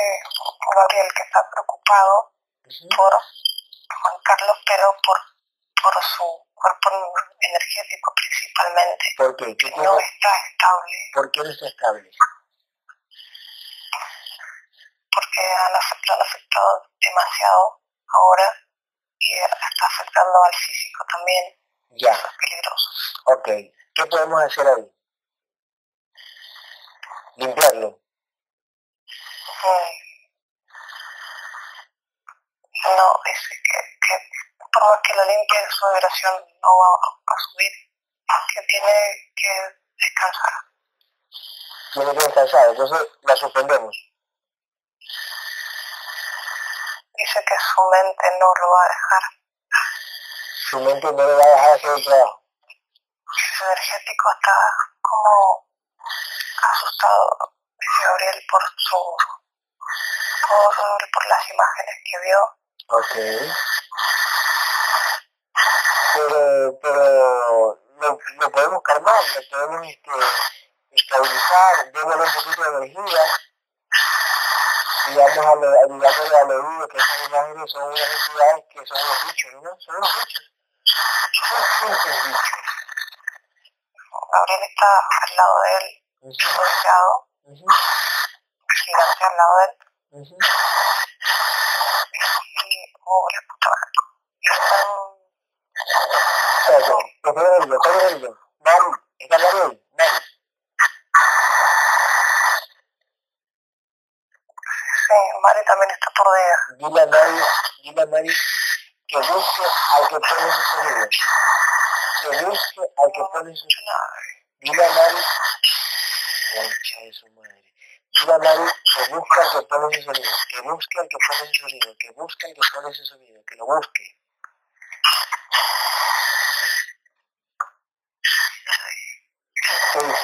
Gabriel que está preocupado por Juan Carlos, pero por, por su cuerpo energético principalmente. ¿Por qué? ¿Qué Que tiene? no está estable ¿Por qué no está estable? porque han af- lo han afectado demasiado ahora y está afectando al físico también. Ya, Eso es peligroso. ok. ¿Qué podemos hacer ahí? Limpiarlo. Mm. No, dice que, que por más que lo limpie, su vibración no va a, subir, que tiene que descansar. Tiene que descansar, entonces la suspendemos. Dice que su mente no lo va a dejar. Su mente no le va a dejar hacer el trabajo. Su energético está como asustado, dice Gabriel, por su por, por las imágenes que vio. Ok. Pero, pero lo, lo podemos calmar, lo podemos este, estabilizar, démosle un poquito de energía. Digamos al, digámosle al oído que esas imágenes son unas entidades que son unos bichos, ¿no? Son unos bichos. Son simples bichos. Gabriel está al lado de él, Ujú, rodeado, ujú, gigante al lado de él, oh, la puta madre. Y están Espérate, estoy oído. Mari, está Mari, Mari. Sí, Mari también está aturdida. Dile a Mari, dile a Mari que busque al que pone su sonido. Que busque al que pone su sonido. Dile a Mari, concha de su madre. Dile a Mari que busque al que pone su sonido. Que busque al que pone su sonido. Que busque al que pone su sonido. Que lo busque. Gabriel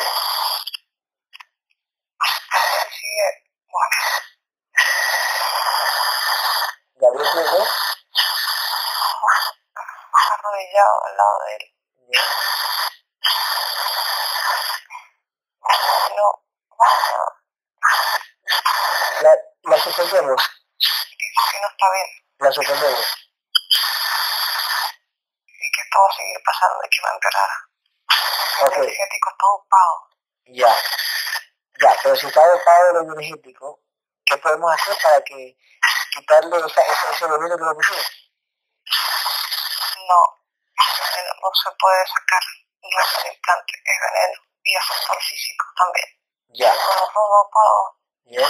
sigue, bueno, Gabriel Cruz, arrodillado al lado de él. ¿no? No, no, La, la suspendemos. dice que no está bien La suspendemos. y que esto va a seguir pasando y que va a empeorar. Ok. El energético está ocupado. Ya. Ya, pero si está dopado el energético, ¿qué podemos hacer para que quitarle esa, esa, ese veneno que le pusimos? No, no se puede sacar no es un implante, es veneno y afecta al físico también. Ya. No puedo. ¿Ya?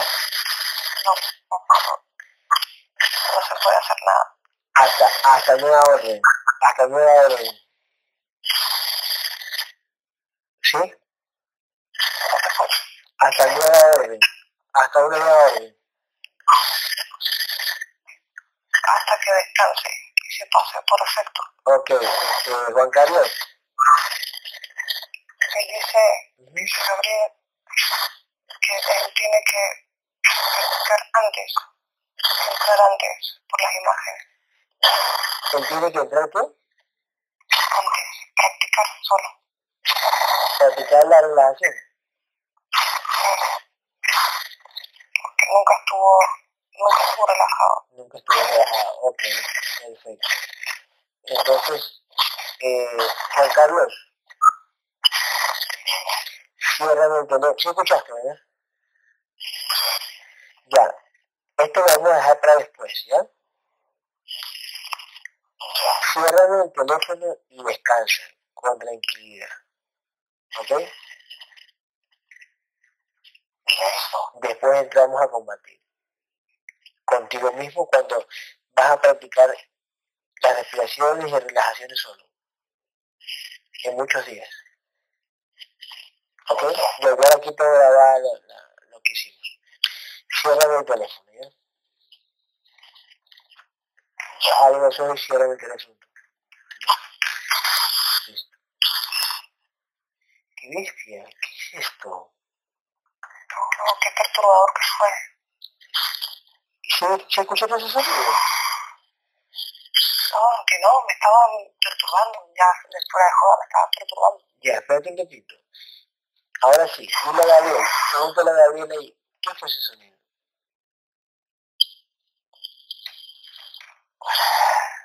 No, no. No se puede hacer nada. Hasta, hasta nueva orden. Hasta nueva orden. ¿Sí? Hasta nueva orden. Hasta una nueva orden. Hasta que descanse y se pase por efecto. Ok. Este, Juan Carlos. Él dice, dice Gabriel, que él tiene que practicar antes, entrar antes por las imágenes. ¿Él tiene que entrar qué? Antes, practicar solo. Practicar la relación. Porque nunca estuvo, nunca estuvo relajado. Nunca estuve relajado. Ok. Perfecto. Entonces, eh, Juan Carlos. Ciérrame el teléfono. ¿Sí escuchaste, verdad? Ya. Esto lo vamos a dejar para después, ¿ya? Ciérrame el teléfono y descansa con tranquilidad. ¿Ok? Después entramos a combatir. Contigo mismo cuando vas a practicar las respiraciones y relajaciones solo. En muchos días. ¿Ok? Yo voy aquí todo grabado lo, que hicimos. Ciérrame el teléfono, ¿ya? Algo soy, ciérrame el teléfono. ¿Qué es esto? no, no, qué perturbador que fue. ¿Se, se escuchó ese sonido? No, que no, me estaba perturbando, ya de fuera de joda, me estaba perturbando. Ya, espérate un poquito. Ahora sí, dile a Gabriel, pregúntale a Gabriel ahí, ¿qué fue ese sonido?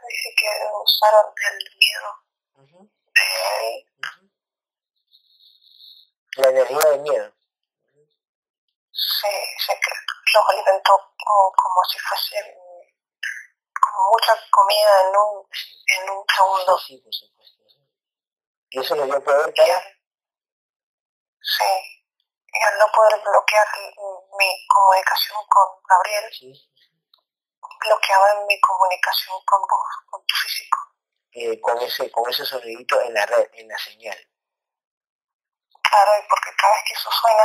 Dice que usaron el miedo de él. La energía del miedo. se, se los alimentó como, si fuese como mucha comida en un, en un segundo. Sí, sí, por supuesto. Y eso le dio poder al, sí, y al no poder bloquear mi comunicación con Gabriel, Sí, bloqueaba mi comunicación con vos, con tu físico. eh, con, ese, con ese sonidito en la red, en la señal. Claro, y porque cada vez que eso suena,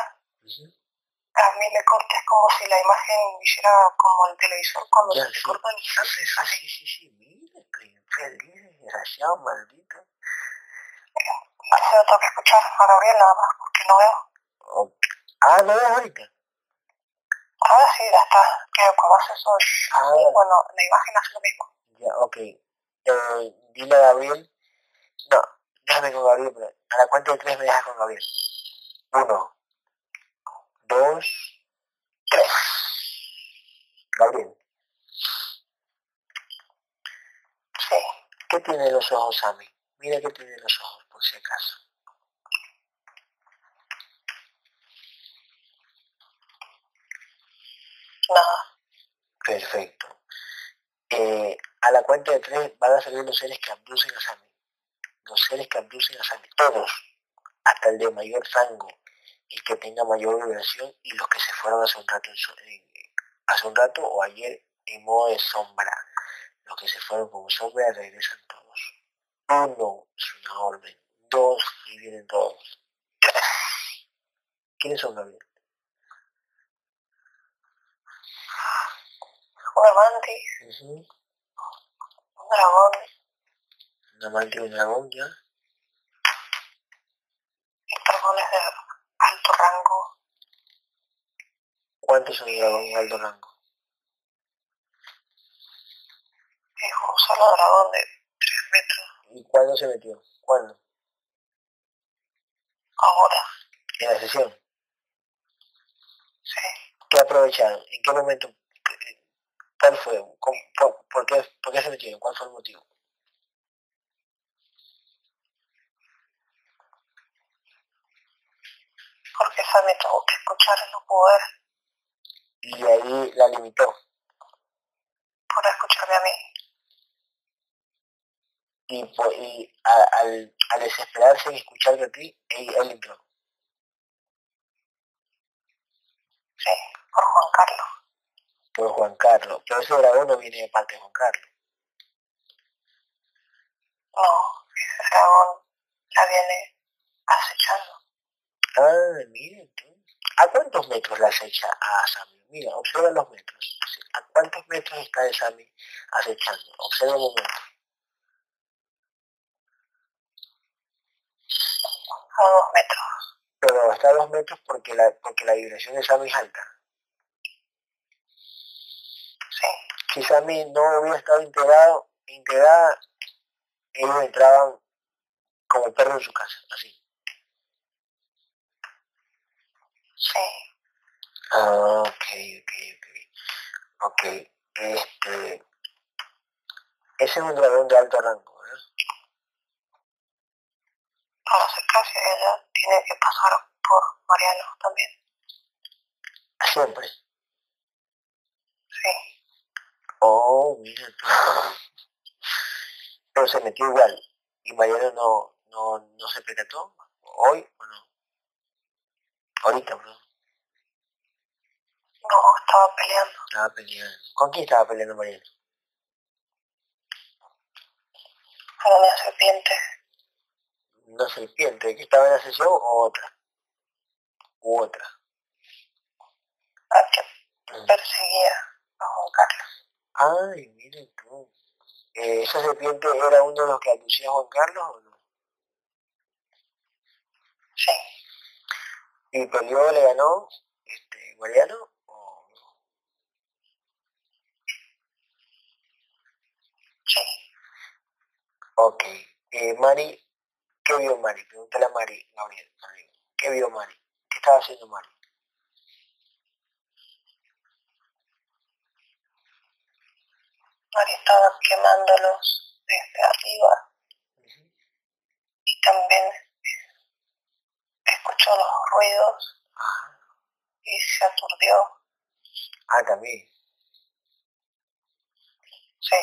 a mí me corta, es como si la imagen hiciera como el televisor cuando Ya, se sí. corta el Sí, instante, sí, sí, así. sí, sí, sí, mira, infeliz, desgraciado, maldito. Parece que tengo que escuchar a Gabriel nada más, porque no veo. Oh, Ah, ¿no ves ahorita? Ahora sí, ya está. Que como hace eso, Ah. bueno, la imagen hace lo mismo. Ya, ok. Eh, dile a Gabriel. No, déjame con Gabriel, pero a la cuenta de tres me dejas con Gabriel. Uno, dos, tres. Gabriel, Sí. ¿qué tiene los ojos, Sammy? Mira qué tiene los ojos, por si acaso. Nada. Perfecto. Eh, a la cuenta de tres van a salir los seres que abducen a Sammy. Los seres que abducen a Sammy. Todos. Hasta el de mayor rango. El que tenga mayor vibración y los que se fueron hace un rato, hace un rato o ayer en modo de sombra. Los que se fueron como sombra regresan todos. Uno es una orden. Dos y vienen todos. ¿Quiénes son Gabriel? Un amante, Ujú. un dragón, Un amante y un dragón ya. y dragones de alto rango. ¿Cuántos son dragones de alto rango? Es un solo dragón de 3 metros. ¿Y cuándo se metió? ¿Cuándo? Ahora, En la sesión. sí. ¿Qué aprovecharon? ¿En qué momento? ¿Qué- ¿Cuál fue? ¿Cómo- por, por qué, ¿Por qué se metieron? ¿Cuál fue el motivo? Porque esa me tuvo que escuchar y no pudo ver Y ahí la limitó. por escucharme a mí. Y, po- y a- al, al desesperarse en escucharte a ti, él, él entró. Sí, por Juan Carlos. Por Juan Carlos. Pero ese dragón no viene de parte de Juan Carlos. No, ese dragón la viene acechando. Ah, miren tú. ¿A cuántos metros la acecha a Sammy? Mira, observa los metros. ¿A cuántos metros está de Sammy acechando? Observa un momento. A dos metros. Pero está a dos metros porque la, porque la vibración de Sammy es alta. Sí. Si Sammy no hubiera estado integrado, integrada, ellos entraban como perro en su casa, así. Sí. Ah, ok, ok, ok. Ok, este... Ese es un dragón de alto rango, ¿verdad? Para acercarse a ella tiene que pasar por Mariano también. Siempre. Sí. Oh, mira tú. Pero se metió igual. Y Mariano no, no, no se percató. ¿Hoy o no? Ahorita, bro. No, estaba peleando. Estaba peleando. ¿Con quién estaba peleando Mariano? Con una serpiente. ¿Una serpiente que estaba en la sesión o otra? U otra. La que Mm. perseguía a Juan Carlos. Ay, miren tú. Eh, ¿Esa serpiente era uno de los que aducía Juan Carlos o no? Sí. ¿Y peleó, le ganó este, Mariano o no? Sí. Ok. Eh, Mari, ¿qué vio Mari? Pregúntale a Mari, Gabriel. Gabriel. ¿Qué vio Mari? ¿Qué estaba haciendo Mari? Mari estaba quemándolos desde arriba y también escuchó los ruidos Ajá. y se aturdió. Ah, también. Sí.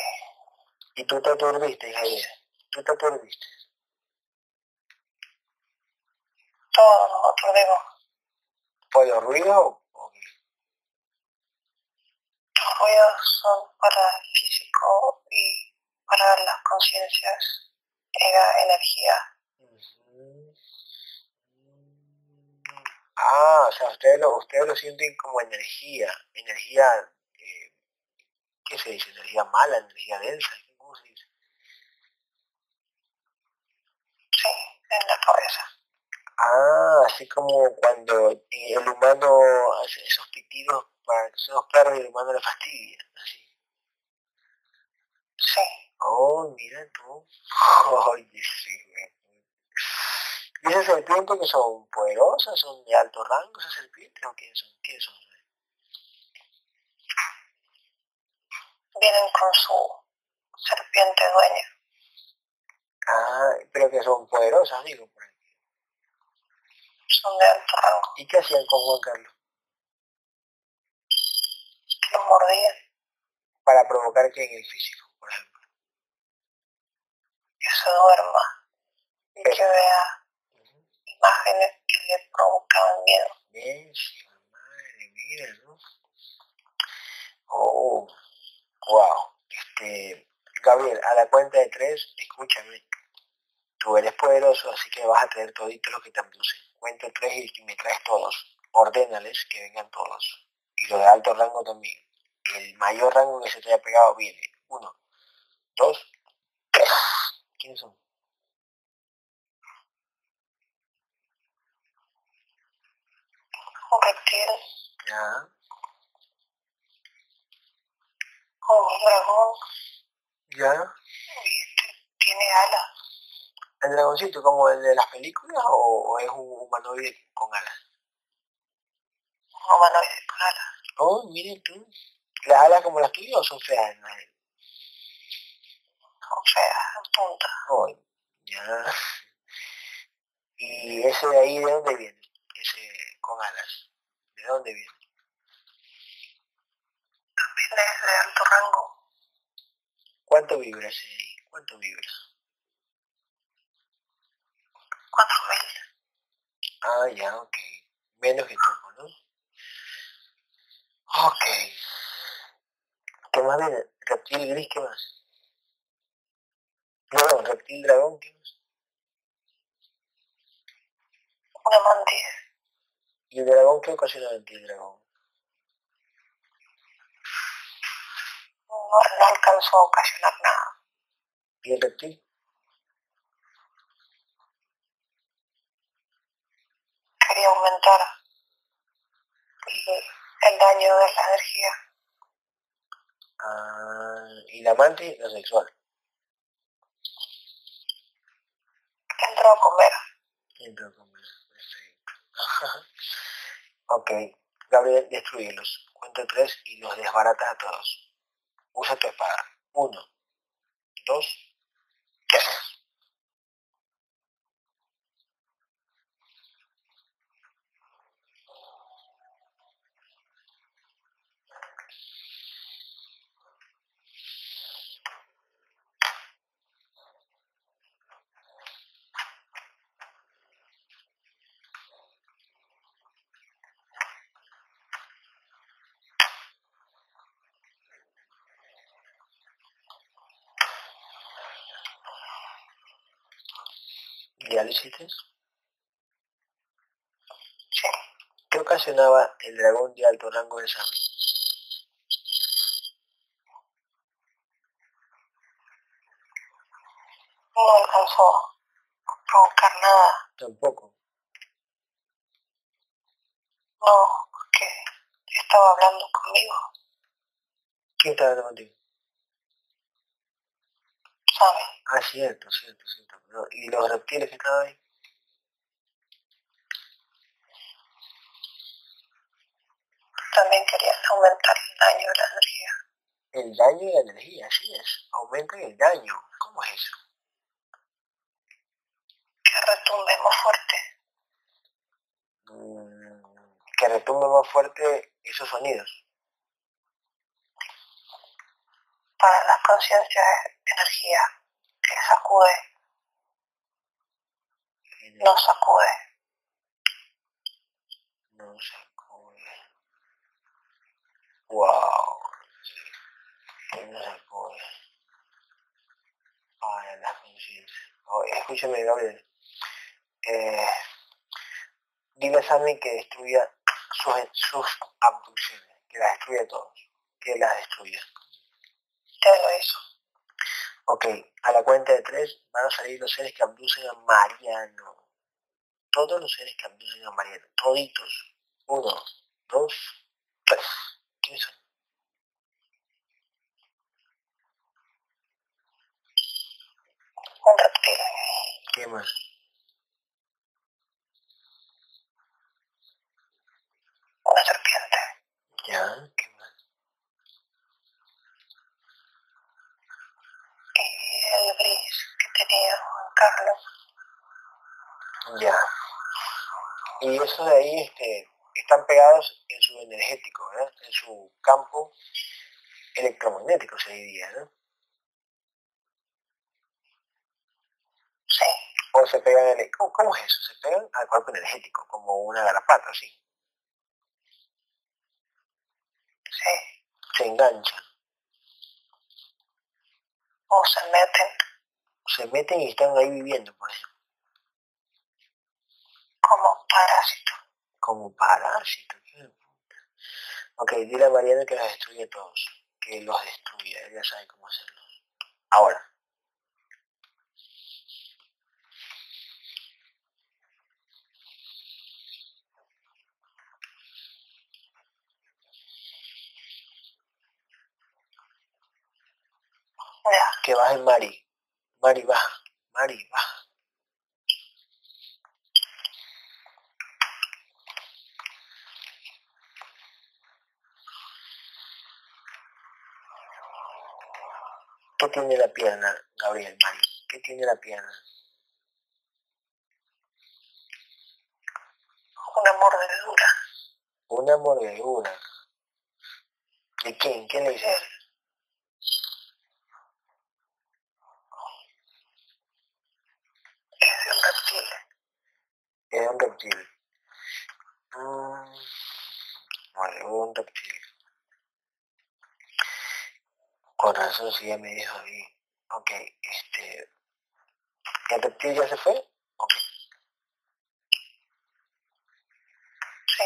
¿Y tú te aturdiste, Javier? ¿Tú te aturdiste? Todos nos aturdimos. ¿Por los ruidos o qué? Los ruidos son para el físico y para las conciencias. Era energía. Ah, o sea, ustedes lo, ustedes lo sienten como energía, energía, eh, ¿qué se dice? Energía mala, energía densa, ¿cómo se dice? Sí, en la cabeza. Ah, así como cuando el humano hace esos pitidos para que son los perros y el humano le fastidia, así. Sí. Oh, mira tú. Oye, sí, güey. ¿Y esas serpientes que son poderosas, son de alto rango esas serpientes o quiénes son? ¿Quiénes son? Vienen con su serpiente dueña. Ah, pero que son poderosas, digo. por ahí. Son de alto rango. ¿Y qué hacían con Juan Carlos? Los mordían. Para provocar que en el físico, por ejemplo. Que se duerma. Y que vea imágenes que le provocaban miedo. Sí, madre, mira, ¿no? Oh, wow. Este, Gabriel, a la cuenta de tres, escúchame. Tú eres poderoso, así que vas a traer todito lo que te abducen. Cuento tres y me traes todos. Ordénales que vengan todos. Y lo de alto rango también. El mayor rango que se te haya pegado viene. Uno, dos, tres. ¿Quiénes son? Un reptil, Ya, un dragón, ya. y este tiene alas. ¿El dragoncito como el de las películas o, o es un humanoide con alas? Un humanoide con alas. Oh, miren tú. ¿Las alas como las tuyas o son feas? ¿no? Son feas, en punta. Oh, ya. ¿Y ese de ahí de dónde viene? Ese con alas. ¿De dónde viene? También es de alto rango. ¿Cuánto vibra ese? ¿Cuánto vibra? Cuatro mil. Ah, ya, ok. Menos que tú, ¿no? Ok. ¿Qué más viene? Reptil gris, ¿qué más? No, reptil dragón, ¿qué más? Una mantis. ¿Y el dragón qué ocasiona el dragón? No, no alcanzó a ocasionar nada. ¿Y el reptil? Quería aumentar el daño de la energía. Ah, ¿Y la mantis? La sexual. Entró a comer. Entró a comer, ok, Gabriel, destruyelos. Cuento tres y los desbaratas a todos. Usa tu espada. Uno, dos, tres. ¿Qué ocasionaba el dragón de alto rango de Sami? No alcanzó a provocar nada. Tampoco. No, porque estaba hablando conmigo, ¿Quién estaba hablando contigo? ¿Sabes? Ah, cierto, cierto, cierto. ¿Y los reptiles que estaban ahí? También querían aumentar el daño de la energía. El daño y la energía, así es. Aumentan el daño. ¿Cómo es eso? Que retumbe más fuerte. Mm, que retumbe más fuerte esos sonidos. Para las conciencias de energía que sacude, no sacude. No se acude. Wow. No se acude. Para la conciencia. Oh, escúchame, Gabriel. Eh, dile a Sammy que destruya sus, sus abducciones. Que las destruya todos. Que las destruya. Ok, a la cuenta de tres van a salir los seres que abducen a Mariano. Todos los seres que abducen a Mariano. Toditos. Uno, dos, tres. ¿Quiénes son? Un reptil. ¿Qué más? Una serpiente. ¿Ya? ¿Qué más? Y el gris que tenía Juan Carlos. Ya. Y esos de ahí este, están pegados en su energético, ¿verdad? En su campo electromagnético, se diría, ¿no? Sí. O se pegan el... ¿Cómo, cómo es eso? Se pegan al cuerpo energético, como una garrapata, así. Sí. Se enganchan. O se meten Se meten y están ahí viviendo, por ejemplo. como parásitos. Como parásitos. Ok, dile a Mariana que los destruye todos. Que los destruya, ella sabe cómo hacerlos. Ahora. Ya. Que baje Mari. Mari baja. Mari baja. ¿Qué tiene la pierna, Gabriel, Mari? ¿Qué tiene la pierna? Una mordedura. Una mordedura. ¿De quién? ¿Qué le dice? Es de un reptil. Es un reptil. Mm, vale, un reptil. Con razón, sí, ya me dijo ahí. Ok, este... ¿El reptil ya se fue? Ok. Sí.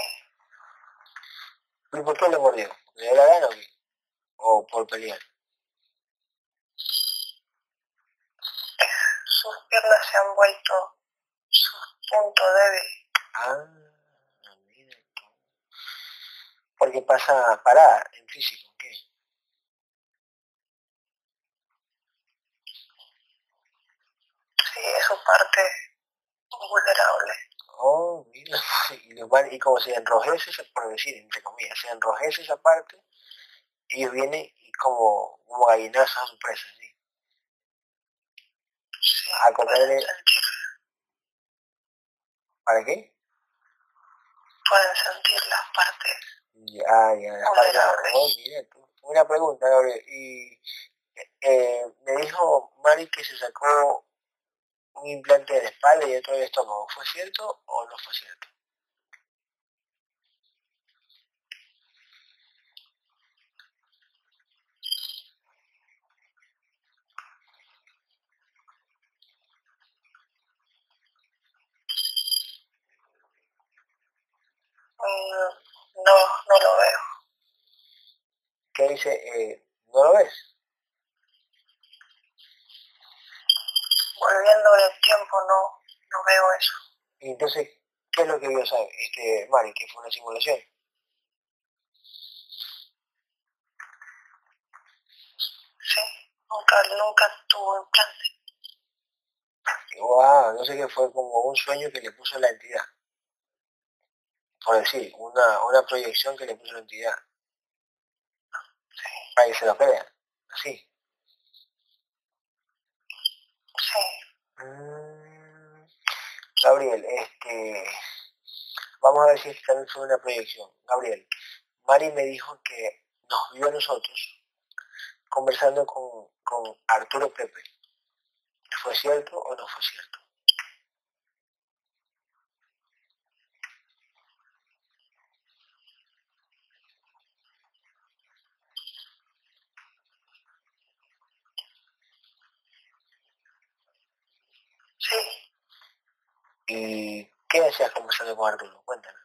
¿Y por qué le mordió? ¿Le dio la gana o qué? ¿O por pelear? Sus piernas se han vuelto punto débil. Ah, mira tú. Porque pasa parada en físico, ¿qué? Sí, es su parte vulnerable. Oh, mira, y, como se enrojece, se- por decir, entre comillas, se enrojece esa parte, ellos vienen y como, como gallinazos a su presa, ¿sí? A comerle- ¿Para qué? pueden sentir las partes. Ya, ya, la parte- Vulnerable. oh, mira tú. Una pregunta, Gabriel, y eh, me dijo Mari que se sacó un implante de la espalda y otro del estómago, ¿fue cierto o no fue cierto? No, no lo veo. ¿Qué dice? Eh, ¿No lo ves? Volviendo en el tiempo, no, no veo eso. Y entonces, ¿qué es lo que vio? Este, Mari, que fue una simulación. Sí, nunca, nunca tuvo implante. Wow, no sé qué fue como un sueño que le puso la entidad. Por decir, una, una proyección que le puso la entidad. Para que se lo crea. Así. Sí, Mm, Gabriel, este, vamos a ver si también fue una proyección. Gabriel, Mari me dijo que nos vio a nosotros conversando con, con Arturo Pepe. ¿Fue cierto o no fue cierto? sí. ¿Y qué hacías conversando con Arturo? Cuéntame.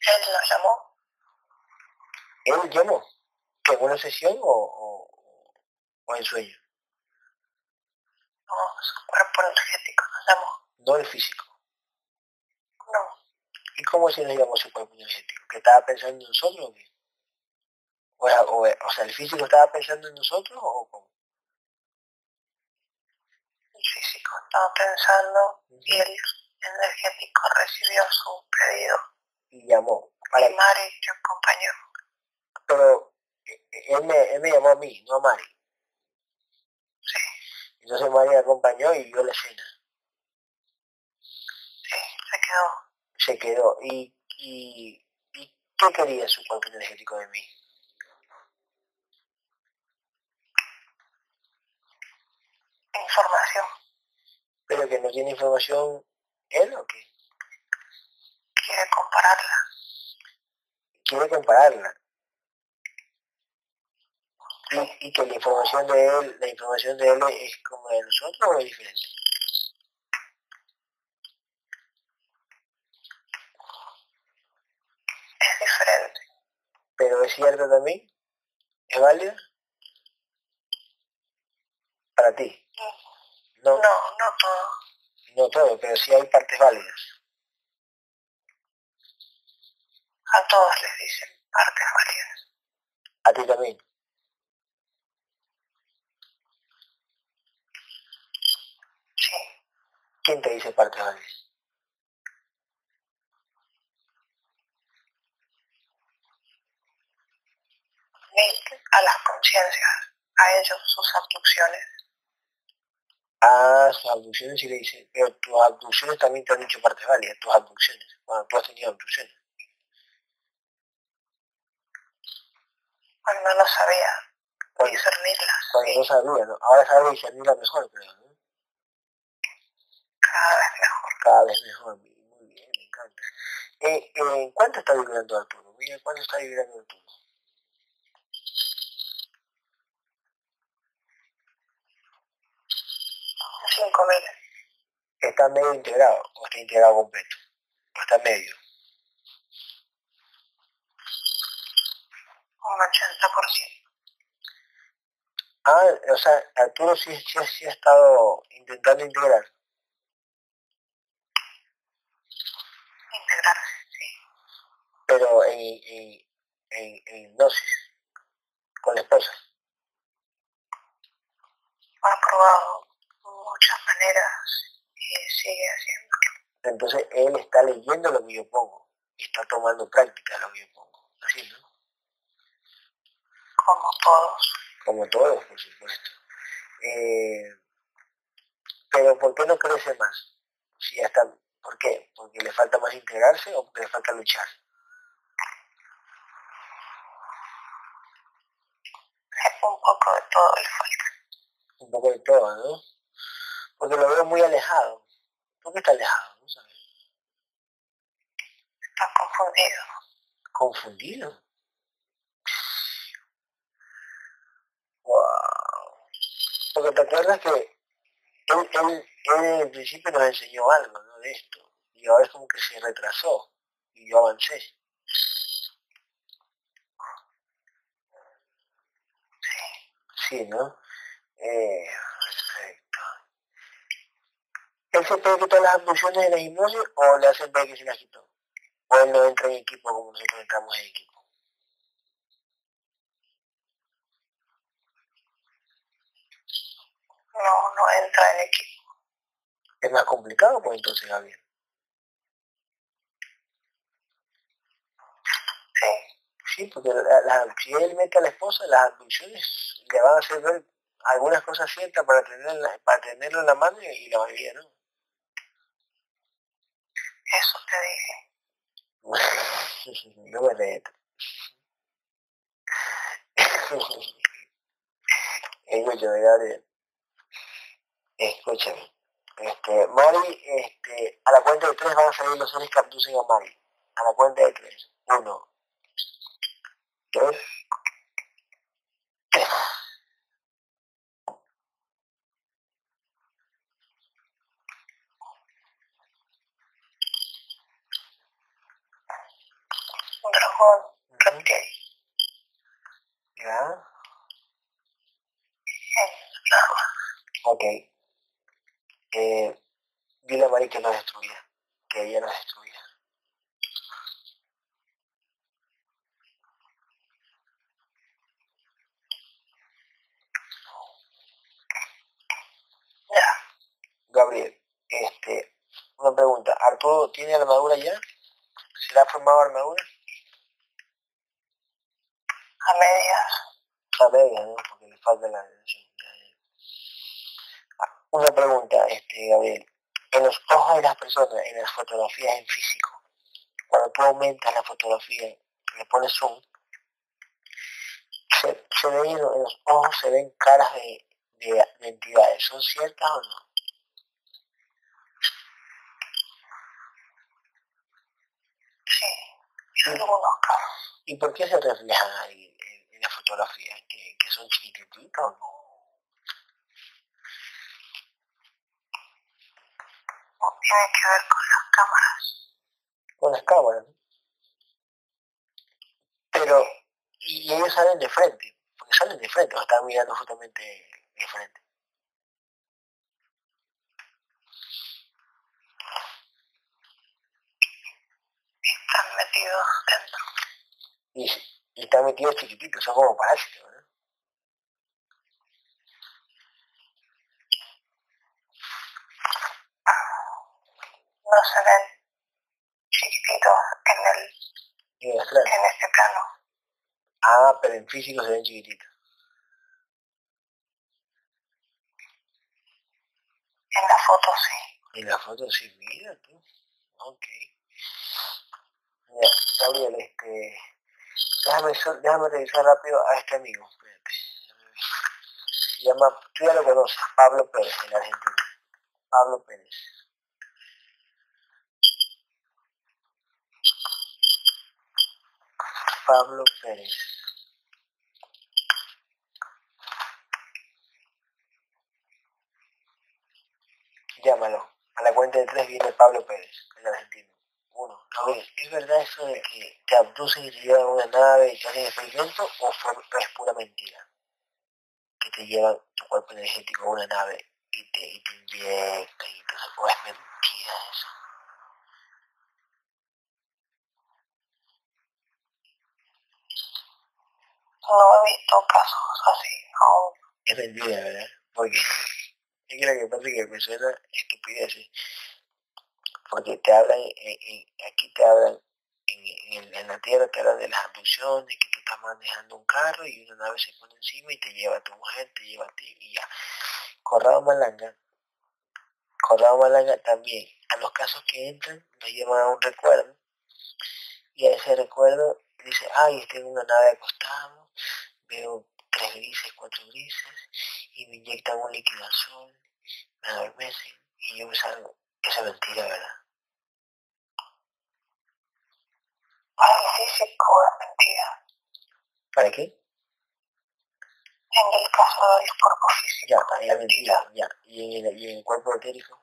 Él nos llamó. ¿Él llamó? ¿En una sesión o, o, o en sueño? No, su cuerpo energético nos llamó. No el físico. No, ¿Y cómo se nos llamó su cuerpo energético? ¿Que estaba pensando en nosotros o qué? O, sea, o, o sea, ¿el físico estaba pensando en nosotros o cómo? Estaba pensando y el energético recibió su pedido. Y llamó. Para, Y Mari te acompañó. pero eh, eh, él me, él me llamó a mí, no a Mari. Sí, Entonces Mari me acompañó y vio la escena. sí, se quedó. Se quedó. ¿Y, y, y qué quería su cuerpo energético de mí? Información. ¿Pero que no tiene información él o qué? Quiere compararla. Quiere compararla. Y, y que la información de él, la información de él es como de nosotros o es diferente. Es diferente. Pero es cierto también, es válida para ti. No, No, no todo. no todo, pero sí hay partes válidas. A todos les dicen partes válidas. A ti también. Sí, ¿Quién te dice partes válidas? A las conciencias, a ellos sus abducciones. Ah, sus abducciones sí le dicen, pero tus abducciones también te han dicho partes válidas, tus abducciones. Bueno, tú has tenido abducciones. Cuando no sabía Cuando, discernirlas. cuando Sí, no sabía, ¿no? Ahora sabes discernirla mejor, creo, ¿no? cada vez mejor. Cada vez mejor. Muy bien, me encanta. Eh, eh, ¿Cuánto está vibrando Arturo? Mira, ¿cuánto está vibrando Arturo? 5.000. ¿Está medio integrado o está integrado completo? ¿O está medio? Un 80%. Ah, o sea, Arturo sí, sí, sí ha estado intentando integrar. Integrarse, sí. Pero en, en, en, en hipnosis, con la esposa. Ha probado muchas maneras y sigue haciéndolo. Entonces él está leyendo lo que yo pongo y está tomando práctica lo que yo pongo. Así, ¿no? Como todos. Como todos, por supuesto. Eh, pero ¿por qué no crece más? Si ya está, ¿Por qué? ¿Porque le falta más integrarse o porque le falta luchar? Un poco de todo le falta. Un poco de todo, ¿no? Porque lo veo muy alejado. ¿Por qué está alejado? ¿No sabes? Está confundido. ¿Confundido? Wow. Porque te acuerdas que él, él, él en el principio nos enseñó algo, ¿no? De esto. Y ahora es como que se retrasó. Y yo avancé. Sí. ¿no? Eh. ¿Él se puede quitar las abducciones de la hipnosis o le hacen ver que se las quitó? ¿O él no entra en equipo como nosotros entramos en equipo? No, no entra en equipo. Es más complicado, pues entonces, Gabriel. Sí. Sí, porque la, la, si él mete a la esposa, las abducciones le van a hacer ver algunas cosas ciertas para tenerla, para tenerlo en la mano y, y la mayoría no. Eso te dije. no me reto. Escúchame, Gabriel. Escúchame. Este, Mari, este, a la cuenta de tres van a salir los seres que abducen a Mari. A la cuenta de tres. Uno. Dos. Tres. Dragón reptil ¿Ya? Ok. Eh, dile a Mari que no destruya. Que ella no destruya. Ya. Gabriel, este, una pregunta. ¿Arturo tiene armadura ya? ¿Se le ha formado armadura? A medias. A medias, ¿no? Porque le falta la... Una pregunta, este, Gabriel. En los ojos de las personas, en las fotografías en físico, cuando tú aumentas la fotografía, le pones zoom, se, se ven en los, ojos, se ven caras de, de, de entidades. ¿Son ciertas o no? Sí. En algunos casos. ¿Y por qué se reflejan ahí en, en la fotografía? ¿Que, que son chiquititos o tiene que ver con las cámaras. Con las cámaras. Pero, y, y ellos salen de frente, porque salen de frente, o están mirando justamente de frente. Están metidos dentro. Y, y están metidos chiquititos, son como parásitos, ¿no? No se ven chiquititos en el en en este plano. Ah, pero en físico se ven chiquititos. En la foto sí. Y la foto sí, mira tú. Ok. Mira, Gabriel, este... Déjame, déjame revisar rápido a este amigo. Llama, tú ya lo conoces, Pablo Pérez, el argentino. Pablo Pérez. Pablo Pérez. llámalo. A la cuenta de tres viene Pablo Pérez, el argentino. Uno. A ver, ¿es verdad eso de que te abducen y te llevan a una nave y te hacen experimento o fue, es pura mentira? Que te llevan tu cuerpo energético a una nave y te, y te inyectan y te o es mentira eso. No he visto casos así aún. Es mentira, ¿verdad? Porque es que lo que pasa es que me suena estupidez. Porque te hablan, aquí te hablan, en, en, la tierra te hablan de las abducciones, que tú estás manejando un carro y una nave se pone encima y te lleva a tu mujer, te lleva a ti y ya. Corrado Malanga, Corrado Malanga también, a los casos que entran, nos llevan a un recuerdo y a ese recuerdo dice, ay, estoy en una nave acostado, veo tres grises, cuatro grises, y me inyectan un líquido azul, me adormecen, y yo me salgo. Esa es mentira, ¿verdad? Para el físico es mentira. ¿Para qué? En el caso del cuerpo físico. Ya, es mentira, ya. ¿Y en, el, ¿Y en el cuerpo etérico?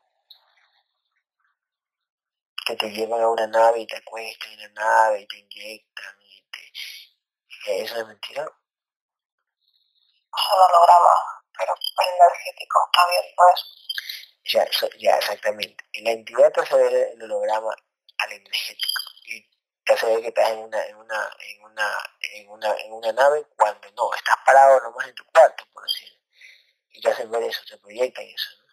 Que te llevan a una nave y te acuestan en la nave y te inyectan y te... ¿Eso es mentira? un holograma, pero el energético está bien, pues. Ya, ya, exactamente. la entidad te hace ver el holograma al energético y te hace ver que estás en una, en una, en una, en una, en una nave cuando no, estás parado nomás en tu cuarto, por decirlo. Y te hacen ver eso, te proyectan eso, ¿no?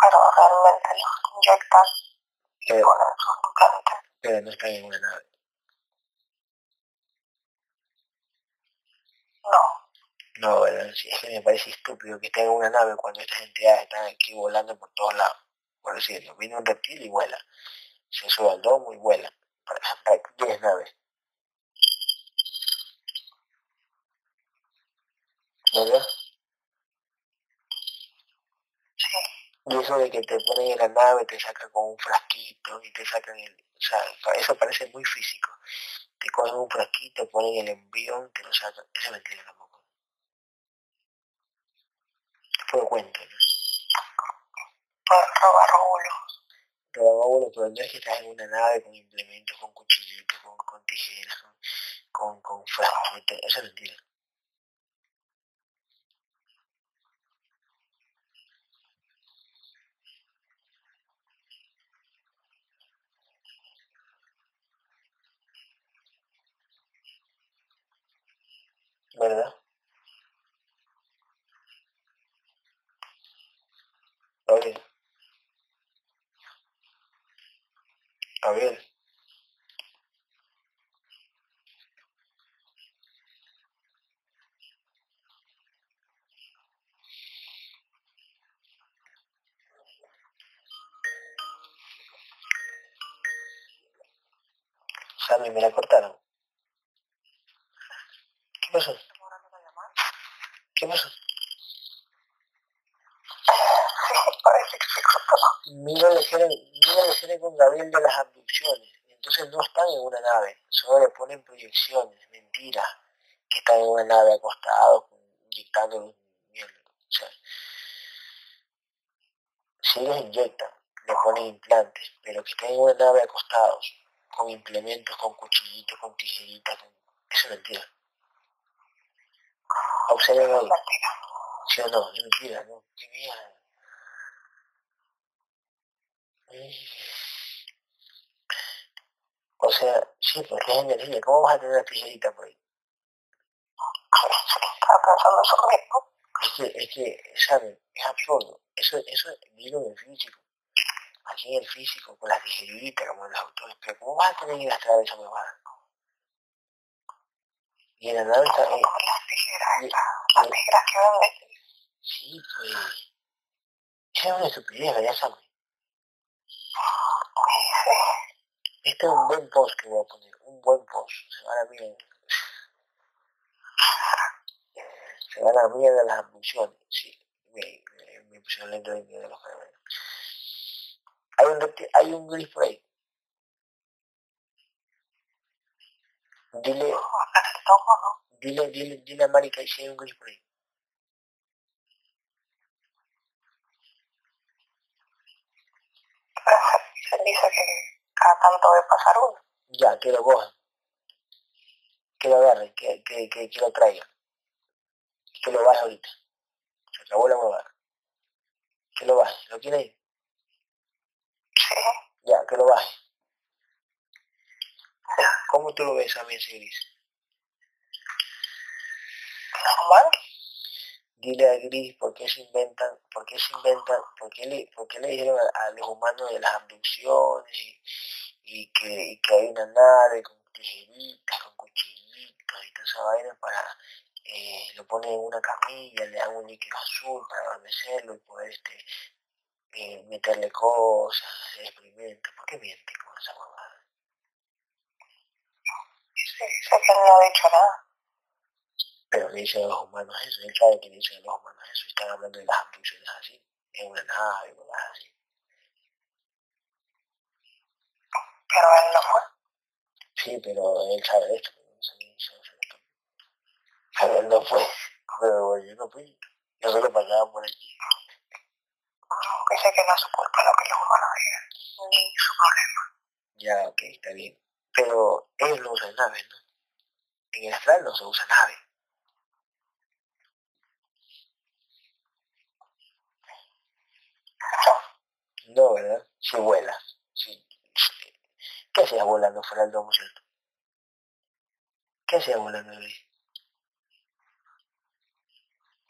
Pero realmente los inyectan y pero, ponen sus implantes. Pero no están en una nave. No, es que me parece estúpido que en una nave cuando estas entidades están aquí volando por todos lados. Por decirlo, viene un reptil y vuela. Se sube al domo y vuela. Para, para 10 naves. ¿Verdad? Sí. Y eso de que te ponen en la nave, te sacan con un frasquito y te sacan el... O sea, eso parece muy físico. Te cogen un frasquito, ponen el envión, te lo sacan. Esa es mentira cuento. Pueden robar óvulos. Robar óvulos, pero no es que estás en una nave con implementos, con cuchillitos, con, con tijeras, con, con, con. Eso es mentira. ¿Verdad? Gabriel. Gabriel. Sammy, me la cortaron. ¿Qué pasó? ¿Qué pasó? Mira la escena, mira con Gabriel de las abducciones. Entonces no están en una nave, solo le ponen proyecciones, mentiras, que están en una nave acostados, inyectando mierda. O sea, si les inyectan, le ponen implantes, pero que estén en una nave acostados, con implementos, con cuchillitos, con tijeritas, eso es mentira. Observen ahí. ¿Sí o no? Es mentira, ¿no? Qué mierda. O sea, sí, porque es energía. ¿Cómo vas a tener una tijerita por ahí? Estaba pensando eso mismo. Es que, es que, ¿saben? Es absurdo. Eso, eso vino en el físico. Aquí en el físico, con las tijeritas, como en los autores. Pero ¿cómo vas a tener que gastar esa huevada? Y en la nave está... Eh, las tijeras, las tijeras que venden. Sí, pues... Esa es una estupidez, ¿verdad, Samuel? Este es un buen post que voy a poner, un buen post. Se va a la mierda. Se va a la mierda las abducciones. Sí, me, me, me pusieron lento de miedo los caramelos. Hay un, hay un gris por ahí. Dile, dile, dile, dile a Mari que hay un gris por ahí. Él dice que cada tanto debe pasar uno. Ya, que lo cojan. Que lo agarren, que, que, que, que lo traigan. Que lo baje ahorita. Se acabó la huevada. Que lo baje. ¿Lo quiere ir? Sí. Ya, que lo baje. ¿Cómo tú lo ves a mí? Normal. Dile a Gris por qué se inventan, por qué se inventan, por qué le, por qué le dijeron a, los humanos de las abducciones y, que, y que hay una nave con tijeritas, con cuchillitos y toda esa vaina para, eh, lo ponen en una camilla, le dan un líquido azul para adormecerlo y poder este, eh, meterle cosas, hacer experimentos. ¿Por qué miente con esa huevada? Sí, sé que no ha dicho nada. Pero le dicen a los humanos eso, él sabe que dicen a los humanos eso, y están hablando de las abducciones así, en una nave, cosas así. Pero él no fue. Sí, pero él sabe esto, pero no eso, eso, esto. Pero él no fue, pero yo no fui, yo solo pasaba por aquí. Dice que no es su culpa lo que los humanos digan, ni su problema. Ya, ok, está bien. Pero ellos no usan naves, ¿no? En el astral no se usa nave. No, ¿verdad? Si vuela. Sí. ¿Qué hacías volando fuera del domo, cierto? ¿Qué hacías volando ahí?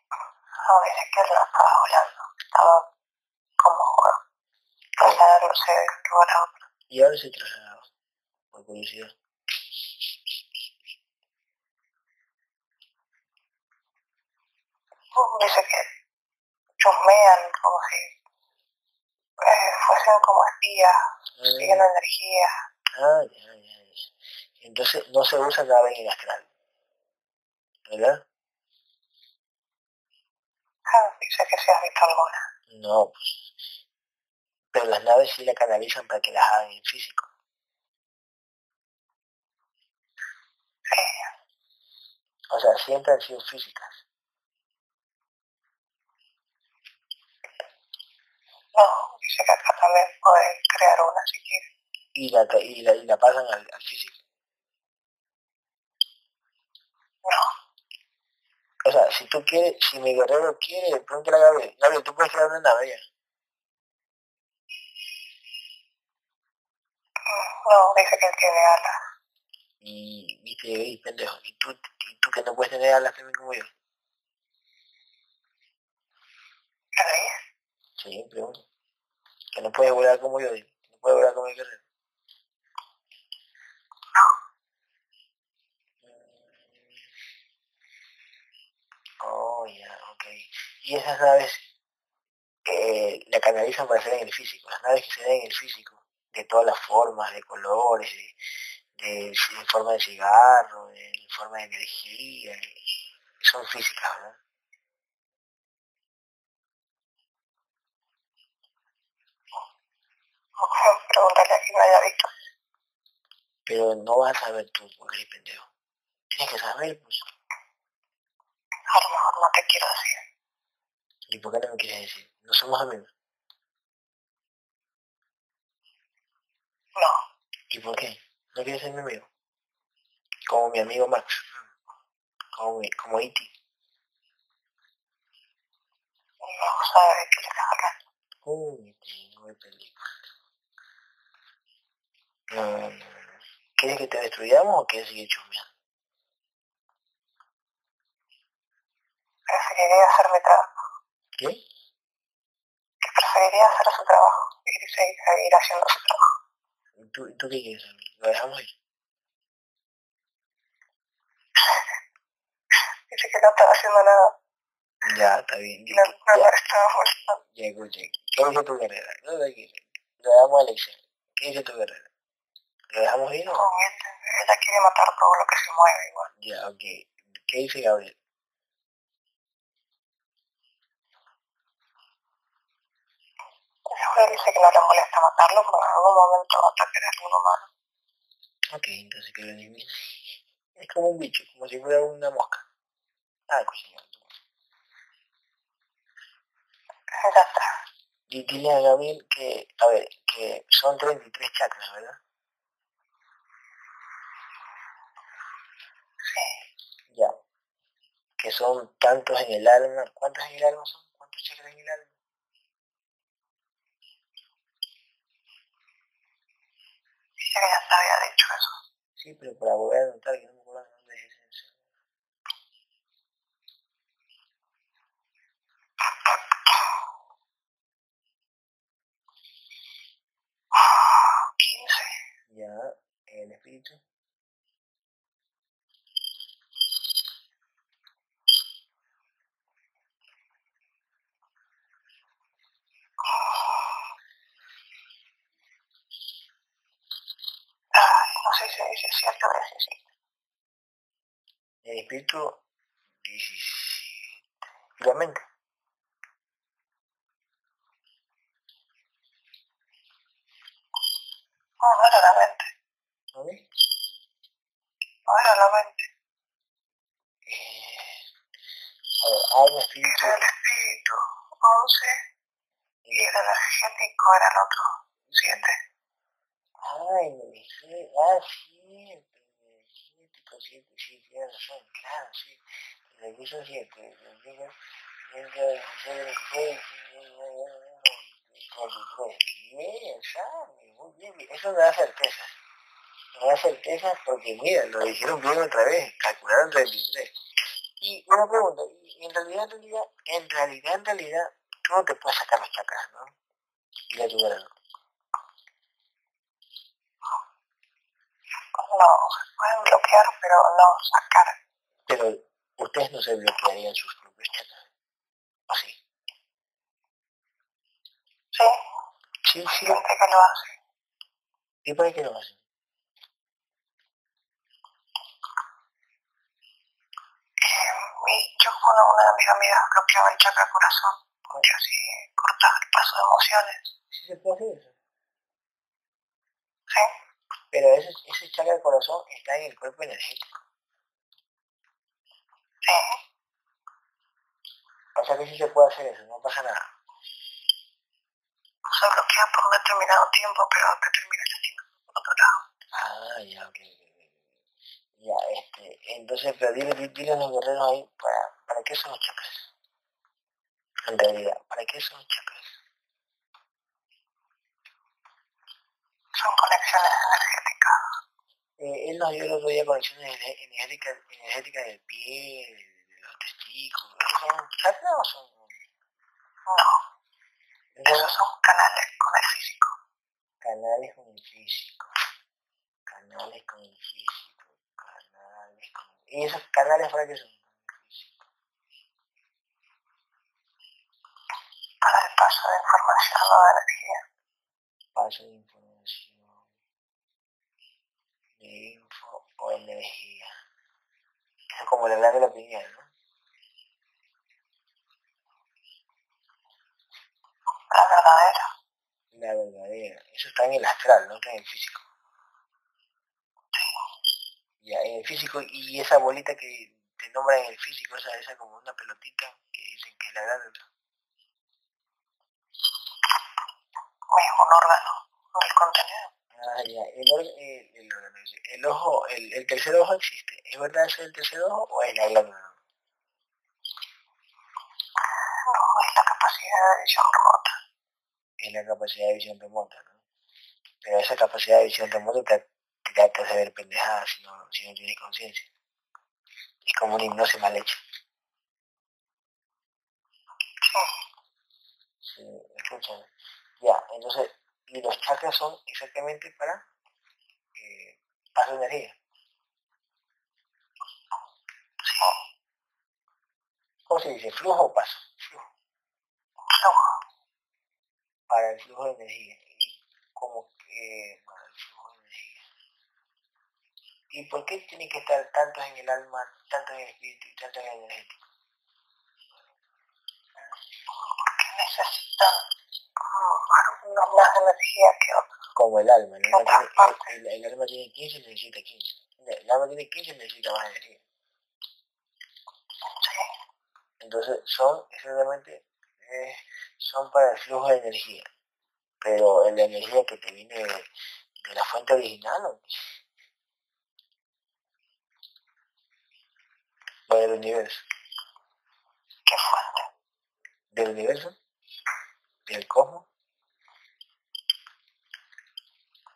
No, dice que no estaba volando. Estaba como trasladándose de un lugar a otro. Y ahora se trasladaba, por curiosidad. Dice que chusmean como si eh, fuesen como espías, siguiendo energía. Ah, ya, ya, ya. Entonces no se usa nave en el astral. ¿Verdad? Ah, dice que si has visto alguna. No, pues. Pero las naves sí la canalizan para que las hagan en físico. Sí. O sea, siempre han sido físicas. No, dice que acá también pueden crear una si quieren. Y la, y la, y la pasan al, al físico. No, O sea, si tú quieres, si mi guerrero quiere, de pronto la Gabriel, Gabriel, tú puedes crear una nave ya. no, dice que él tiene alas. Y, viste, y pendejo, y tú, y tú que no puedes tener alas también como yo. Sí, pregunto. Que no puedes volar como yo, que no puedes volar como mi guerrero. Oh, ya, ok. Y esas naves eh, la canalizan para hacer en el físico. Las naves que se ven en el físico, de todas las formas, de colores, de, de, de forma de cigarro, de forma de energía, son físicas, ¿verdad? Pregúntale a quien lo haya visto. Pero no vas a saber tú porque eres pendejo. Tienes que saber, pues. A lo mejor no te quiero decir. ¿Y por qué no me quieres decir? No somos amigos. No, ¿Y por qué? ¿No quieres ser mi amigo? Como mi amigo Max. Como, mi, como Iti. no sabe de qué le estás hablando. Uy, tengo de película. No, no, no. ¿Quieres que te destruyamos o quieres seguir chusmeando? Preferiría hacer mi trabajo. ¿Qué? Que preferiría hacer su trabajo y seguir, haciendo su trabajo. ¿Y tú, tú qué quieres? ¿Lo dejamos ir? Dice que no estaba haciendo nada. Ya, está bien. No, Ya, no, no ya, estaba molestando. ya escuché. ¿Qué dice tu guerrera? No, no, aquí. Lo damos a Alexa. ¿Qué dice tu guerrera? ¿Lo dejamos ir o no? Él, ella quiere matar todo lo que se mueve igual. Ya, ok. ¿Qué dice Gabriel? Él dice que no le molesta matarlo porque en algún momento va a atacar a algún humano. Ok, entonces que lo elimine. Es como un bicho, como si fuera una mosca. Ah. Ya está. Y dile a Gabriel que, a ver, que son 33 chakras, ¿verdad? Sí. Ya. Que son tantos en el alma. ¿Cuántos en el alma son? ¿Cuántos chakras en el alma? Dice que ya se había dicho eso. Sí, pero para volver a anotar, que no me acuerdo dónde es ese. 15. Ya, el espíritu. Ay, no dice cierto o 17. El espíritu 17. Y la mente. Era la mente. No era la mente. Eh, a ver, espíritu. El espíritu 11 y el energético era el otro 7. Ay, energía. Ah, cierto. Energético, cierto, sí, tienes razón. Claro, sí. Pero aquí son siete. Energético, dentro de 16, 23. Bien, sabe, muy bien. Eso me da certeza. Me da certeza porque, mira, lo dijeron bien otra vez. Calcularon 33. Y una pregunta, y en realidad, en realidad, en realidad, en realidad, no te puedes sacar los chakras, ¿no? Y la tuviera, ¿no? No, se pueden bloquear, pero no sacar. Pero ustedes no se bloquearían sus propios chakras. ¿O sí? Sí, Sí, sí. gente que lo hace. ¿Y para qué lo hacen? Eh, yo una, una de mis amigas bloqueaba el chakra corazón porque así cortaba el paso de emociones. Sí se puede hacer eso. Sí, Pero ese, ese chakra del corazón está en el cuerpo energético. sí. O sea que sí se puede hacer eso, no pasa nada. Se bloquea por un determinado tiempo, pero que termina lastimando por otro lado. Ah, ya, ok. Ya, este, entonces, pero dile, dile a los guerreros ahí, ¿para, ¿para qué son los chakras? En realidad, ¿para qué son los chakras? Son conexiones energéticas. Eh, él nos dio el otro día conexiones ener- energéticas, energéticas del pie, de, los testículos. ¿Esos son chakras o son...? No, esos esos son canales con el físico. canales con el físico. Canales con el físico. Canales con... ¿Y esos canales para qué son? para el paso de información o de energía. Paso de información. De info o energía. Es como la glándula pineal, ¿no? La verdadera. La verdadera. Eso está en el astral, no está en el físico. Ya, en el físico, y esa bolita que te nombran en el físico, esa, esa como una pelotita que dicen que es la glándula. Es un órgano del contenido. Ah. El, or- el, el ojo, el, el tercer ojo existe. ¿Es verdad eso del tercer ojo o es la glándula? No, es la capacidad de visión remota. Es la capacidad de visión remota, ¿no? Pero esa capacidad de visión remota te, te, te hace ver pendejadas si no, si no tienes conciencia. Es como una hipnosis mal hecha. Sí, escúchame. Ya, entonces, y los chakras son exactamente para eh, paso de energía. ¿Cómo se dice? ¿Flujo o paso? Flujo. Para el flujo de energía. Y como que para el flujo de energía. ¿Y por qué tiene que estar tantos en el alma, tanto en el espíritu y tanto en el energético? Que necesitan algunos más energía que otros. Como el alma. El alma tiene, el, el- el alma tiene 15 y necesita 15. El alma tiene 15 y necesita más energía. Sí, Entonces son exactamente, eh, son para el flujo de energía, pero la energía que te viene de, la fuente original, o del universo. ¿Qué fuente? ¿Del universo? ¿Del cosmos?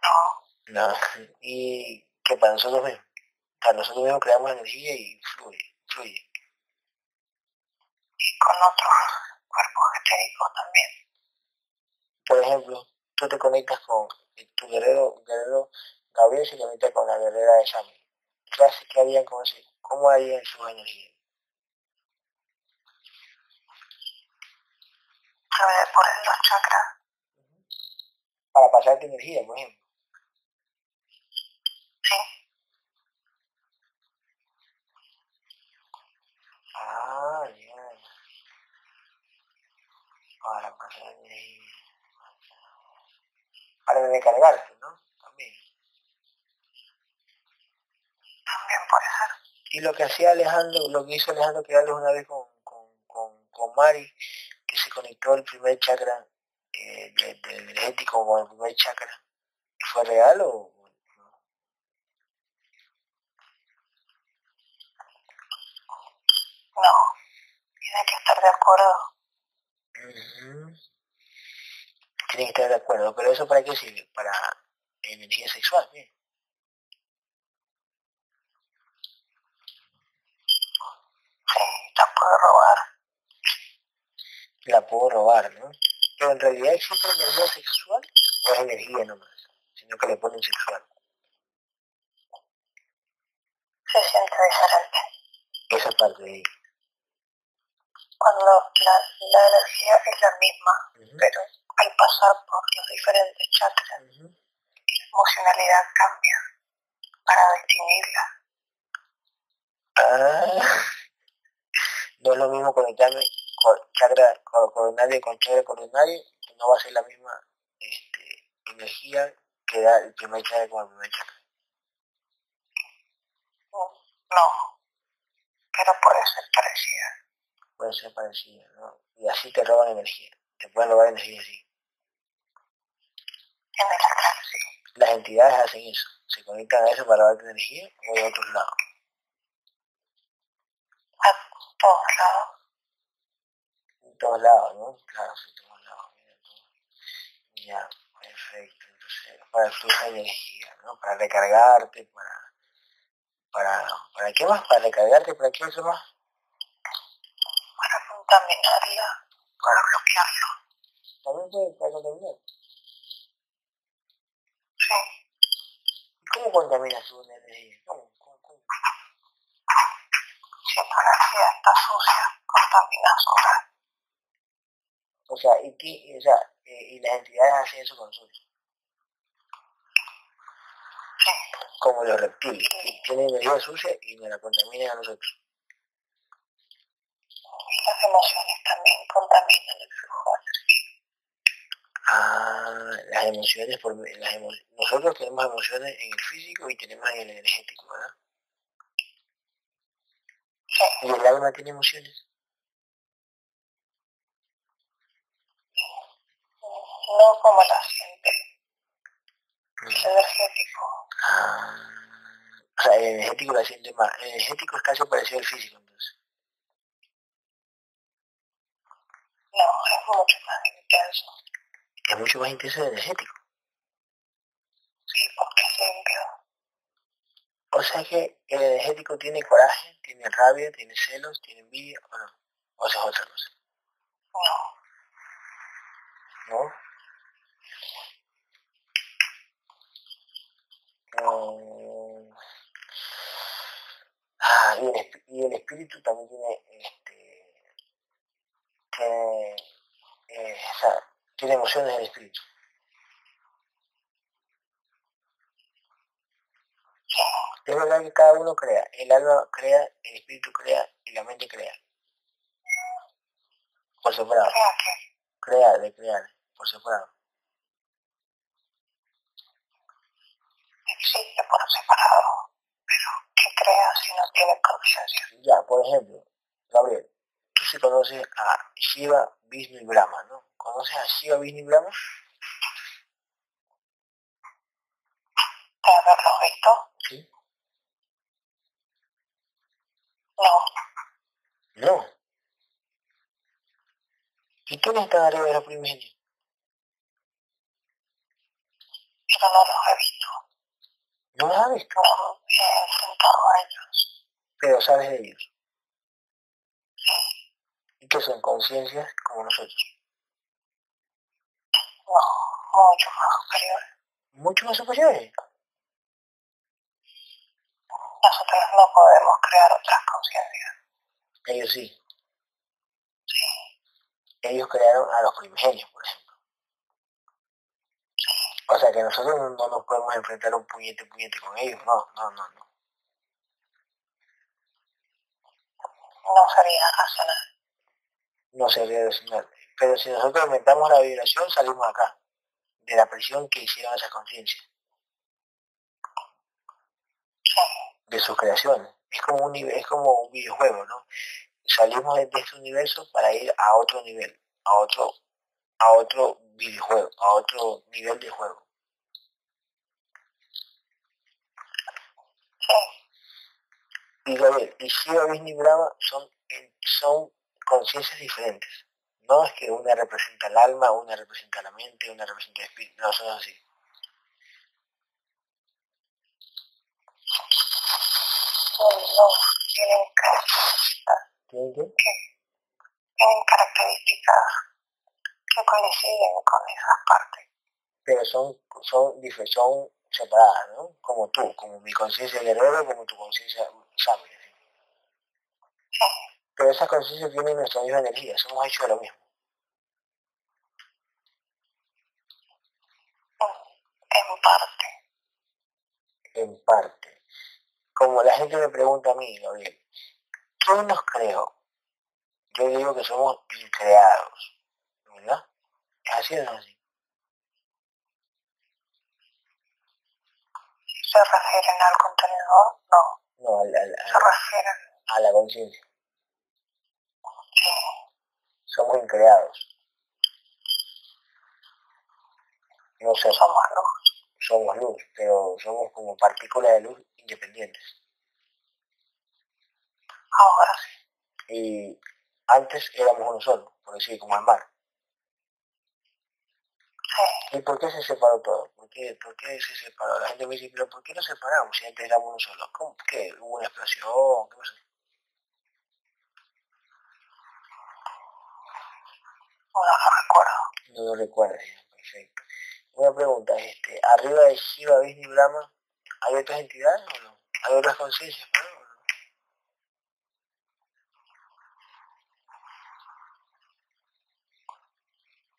No. No. ¿Y qué para nosotros mismos? Para nosotros mismos creamos energía y fluye, fluye. Y con otros cuerpos etéricos también. Por ejemplo, tú te conectas con tu guerrero, guerrero Gabriel se conecta con la guerrera de Sami. ¿Qué hace que harían con ese? ¿Cómo harían su por los chakras. Para pasar tu energía, por ejemplo. Sí. Ah, ya. Para pasar energía. Para recargarte, ¿no? También. También puede ser. Y lo que hacía Alejandro, lo que hizo Alejandro Quedales una vez con, con, con, con Mari, que se conectó el primer chakra eh, del energético con el primer chakra, ¿fue real o no? No, tiene que estar de acuerdo. Tiene que estar de acuerdo, pero ¿eso para qué sirve? Para energía sexual, ¿bien? Sí, la puedo robar. La puedo robar, ¿no? Pero en realidad existe energía sexual o es energía nomás, sino que le ponen sexual. Se siente diferente. Esa parte de ahí. Cuando la, la energía es la misma, pero al pasar por los diferentes chakras, la emocionalidad cambia para distinguirla. Ah, no es lo mismo conectarme con chakra coronario con chakra coronario, que no va a ser la misma este, energía que da el primer chakra con el primer chakra. No, pero puede ser parecida. Puede ser parecida, ¿no? Y así te roban energía, te pueden robar energía así. En el astral, sí. Las entidades hacen eso, se conectan a eso para robarte energía o de otros lados. A todos lados. En todos lados, ¿no? Claro, en todos lados. Ya, perfecto. Entonces, para de energía, ¿no? Para recargarte, para, para, ¿para qué más? Para recargarte, ¿para qué otro más? Para contaminarla, para bloquearlo. También puede para contaminar. Sí. ¿Y cómo contaminas tu energía? ¿Cómo? ¿Cómo? ¿Cómo? Si tu energía está sucia, contaminas otra. O sea, ¿y, o sea, eh, y las entidades hacen eso con nosotros? Como los reptiles, que tienen energía sucia y nos la contaminan a nosotros. Las emociones también contaminan el flujo. Ah, las emociones, por, las emo nosotros tenemos emociones en el físico y tenemos en el energético, ¿verdad? Sí. ¿Y el alma tiene emociones? No como la siente. El energético. Ah, o sea, el energético la siente más. El energético es casi parecido al físico, entonces. No, es mucho más intenso. Es mucho más intenso el energético. Sí, porque es limpio. O sea que el energético tiene coraje, tiene rabia, tiene celos, tiene envidia, o no. O sea, es otra cosa. No. ¿No? Mm. Ah, y el, esp- y el espíritu también tiene, este, tiene, eh, o sea, tiene emociones el espíritu. Es verdad que cada uno crea, el alma crea, el espíritu crea y la mente crea. Por separado, Crea de crear, por separado. Existe por separado, pero que crea si no tiene conciencia. Ya, por ejemplo, Gabriel, tú sí conoces a Shiva, Vishnu y Brahma, ¿no? ¿Conoces a Shiva Vishnu Brahma? ¿De haberlo visto? Sí. No. No. ¿Y quiénes están arriba de los primigenios? Pero no los he visto. ¿No los has visto? Pero sabes de ellos. Sí. ¿Y qué son? Conciencias como nosotros. No, mucho más superiores. Mucho más superiores. Nosotros no podemos crear otras conciencias. Ellos sí. Sí. Ellos crearon a los primigenios, por ejemplo. O sea que nosotros no, no nos podemos enfrentar un puñete puñete con ellos. No, no, no, no. No sería racional. No sería racional. Pero si nosotros aumentamos la vibración, salimos acá. De la presión que hicieron esas conciencias. De sus creaciones. Es como un es como un videojuego, ¿no? Salimos de, de este universo para ir a otro nivel, a otro, a otro videojuego, a otro nivel de juego. Y Gabriel, y Shiva, y Brahma son, son conciencias diferentes. No es que una representa el alma, una representa la mente, una representa el espíritu, no, son así. No, no. Tienen características. ¿Tienen que? Tienen características que coinciden con esas partes. Pero son, son, son separadas, ¿no? Como tú, como mi conciencia guerrero, como tu conciencia sabia. ¿sí? Sí. Pero esas conciencias tienen nuestra misma energía, somos hechos de lo mismo. En parte. en parte. Como la gente me pregunta a mí, Gabriel, ¿quién nos creó? Yo digo que somos increados, ¿verdad? ¿Es así o no es así? ¿Se refieren al contenedor? No. No, al- al- Se refieren. a, la conciencia. Sí. Somos increados. No sé, Somos luz. somos luz, pero somos como partículas de luz independientes. Ahora sí. Y antes éramos uno solo, por decir, como el mar. Sí. ¿Y por qué se separó todo? ¿Por qué, por qué se separó? La gente me dice, pero ¿por qué nos separamos si antes éramos uno solo? ¿Cómo? ¿Qué? ¿Hubo una explosión? ¿Qué pasó? No lo recuerdo. No lo recuerdas, ya, perfecto. Una pregunta, este, arriba de Shiva, Vishnu y Brahma, ¿hay otras entidades o no? ¿Hay otras conciencias, no?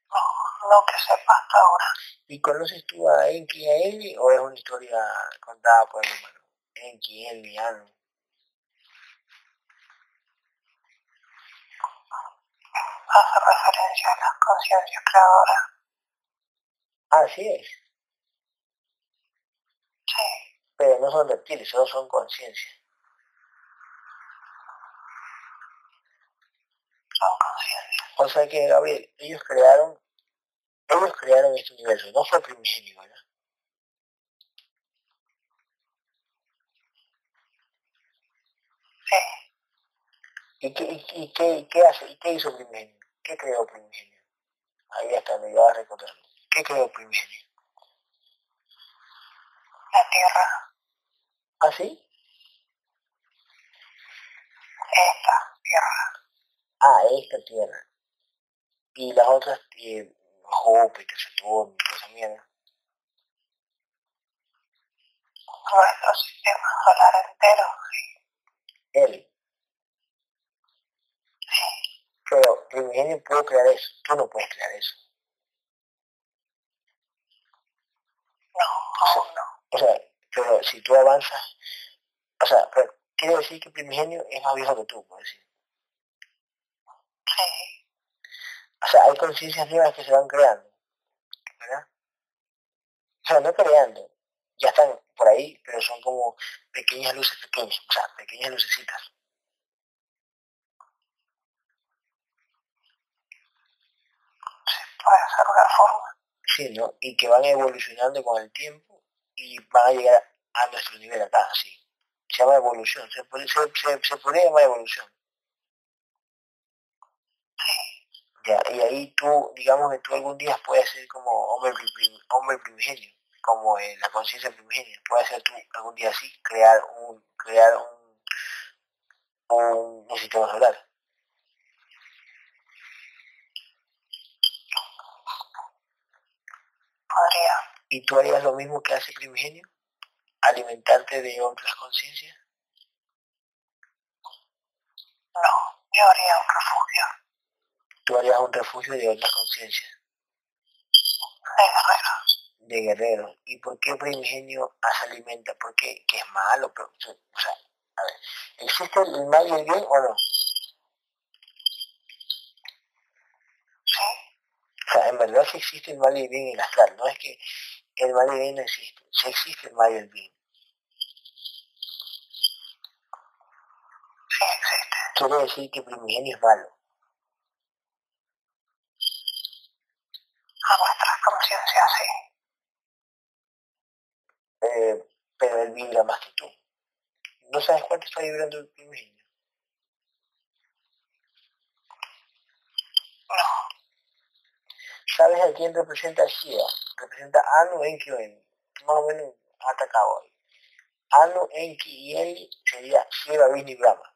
¿O no? Que sepa hasta ahora. ¿Y conoces tú a Enki y a Elvi o es una historia contada por el humano? Enki, Elvi, Anu. Hace referencia a las conciencias creadoras. Así es, Sí. pero no son reptiles, solo son conciencias. Son conciencias. O sea que, Gabriel, ellos crearon, ellos crearon este universo, no fue primigenio, ¿verdad? Sí. ¿Y qué, y, y qué, qué hace, y qué hizo primigenio? ¿Qué creó primigenio? Ahí hasta me iba a recordar. ¿Qué creó primigenio? La tierra. ¿Ah, sí? Esta tierra. Ah, esta tierra. Y las otras, eh, Júpiter, Saturno, esa mierda. Nuestro sistema solar entero. Él. Sí. Pero primigenio pudo crear eso. Tú no puedes crear eso. No, aún no. O sea, pero si tú avanzas, o sea, pero quiere decir que primigenio es más viejo que tú, por decir. Sí. O sea, hay conciencias nuevas que se van creando, ¿verdad? O sea, no creando, ya están por ahí, pero son como pequeñas luces pequeñas, o sea, pequeñas lucecitas. puede ser una forma. Sí, ¿no? Y que van evolucionando con el tiempo y van a llegar a nuestro nivel acá, sí. Se llama evolución, se, se, se, podría llamar evolución. Ya, y ahí tú, digamos que tú algún día puedes ser como hombre, hombre primigenio, como en la conciencia primigenia. Puedes ser tú algún día así, crear un, crear un, un, un sistema solar. Podría. ¿Y tú harías lo mismo que hace primigenio? ¿Alimentarte de otras conciencias? No, yo haría un refugio tú harías un refugio de otras conciencias. De guerreros. De guerreros. ¿Y por qué primigenio se alimenta? ¿Por qué? ¿Que es malo? Pero, o sea, a ver, ¿existe el mal y el bien o no? Sí. O sea, en verdad sí existe el mal y el bien en el astral. No es que el mal y el bien no existe. Sí existe el mal y el bien. Sí existe. Quiere decir que primigenio es malo. A nuestras conciencias, sí. Eh, pero él vibra más que tú. ¿No sabes cuánto está vibrando el primigenio? No. ¿Sabes a quién representa Shiva? Representa Anu, Enki o. Más o menos atacado ahí. Anu, Enki y Enki sería Shiva, Vishnu y Brahma.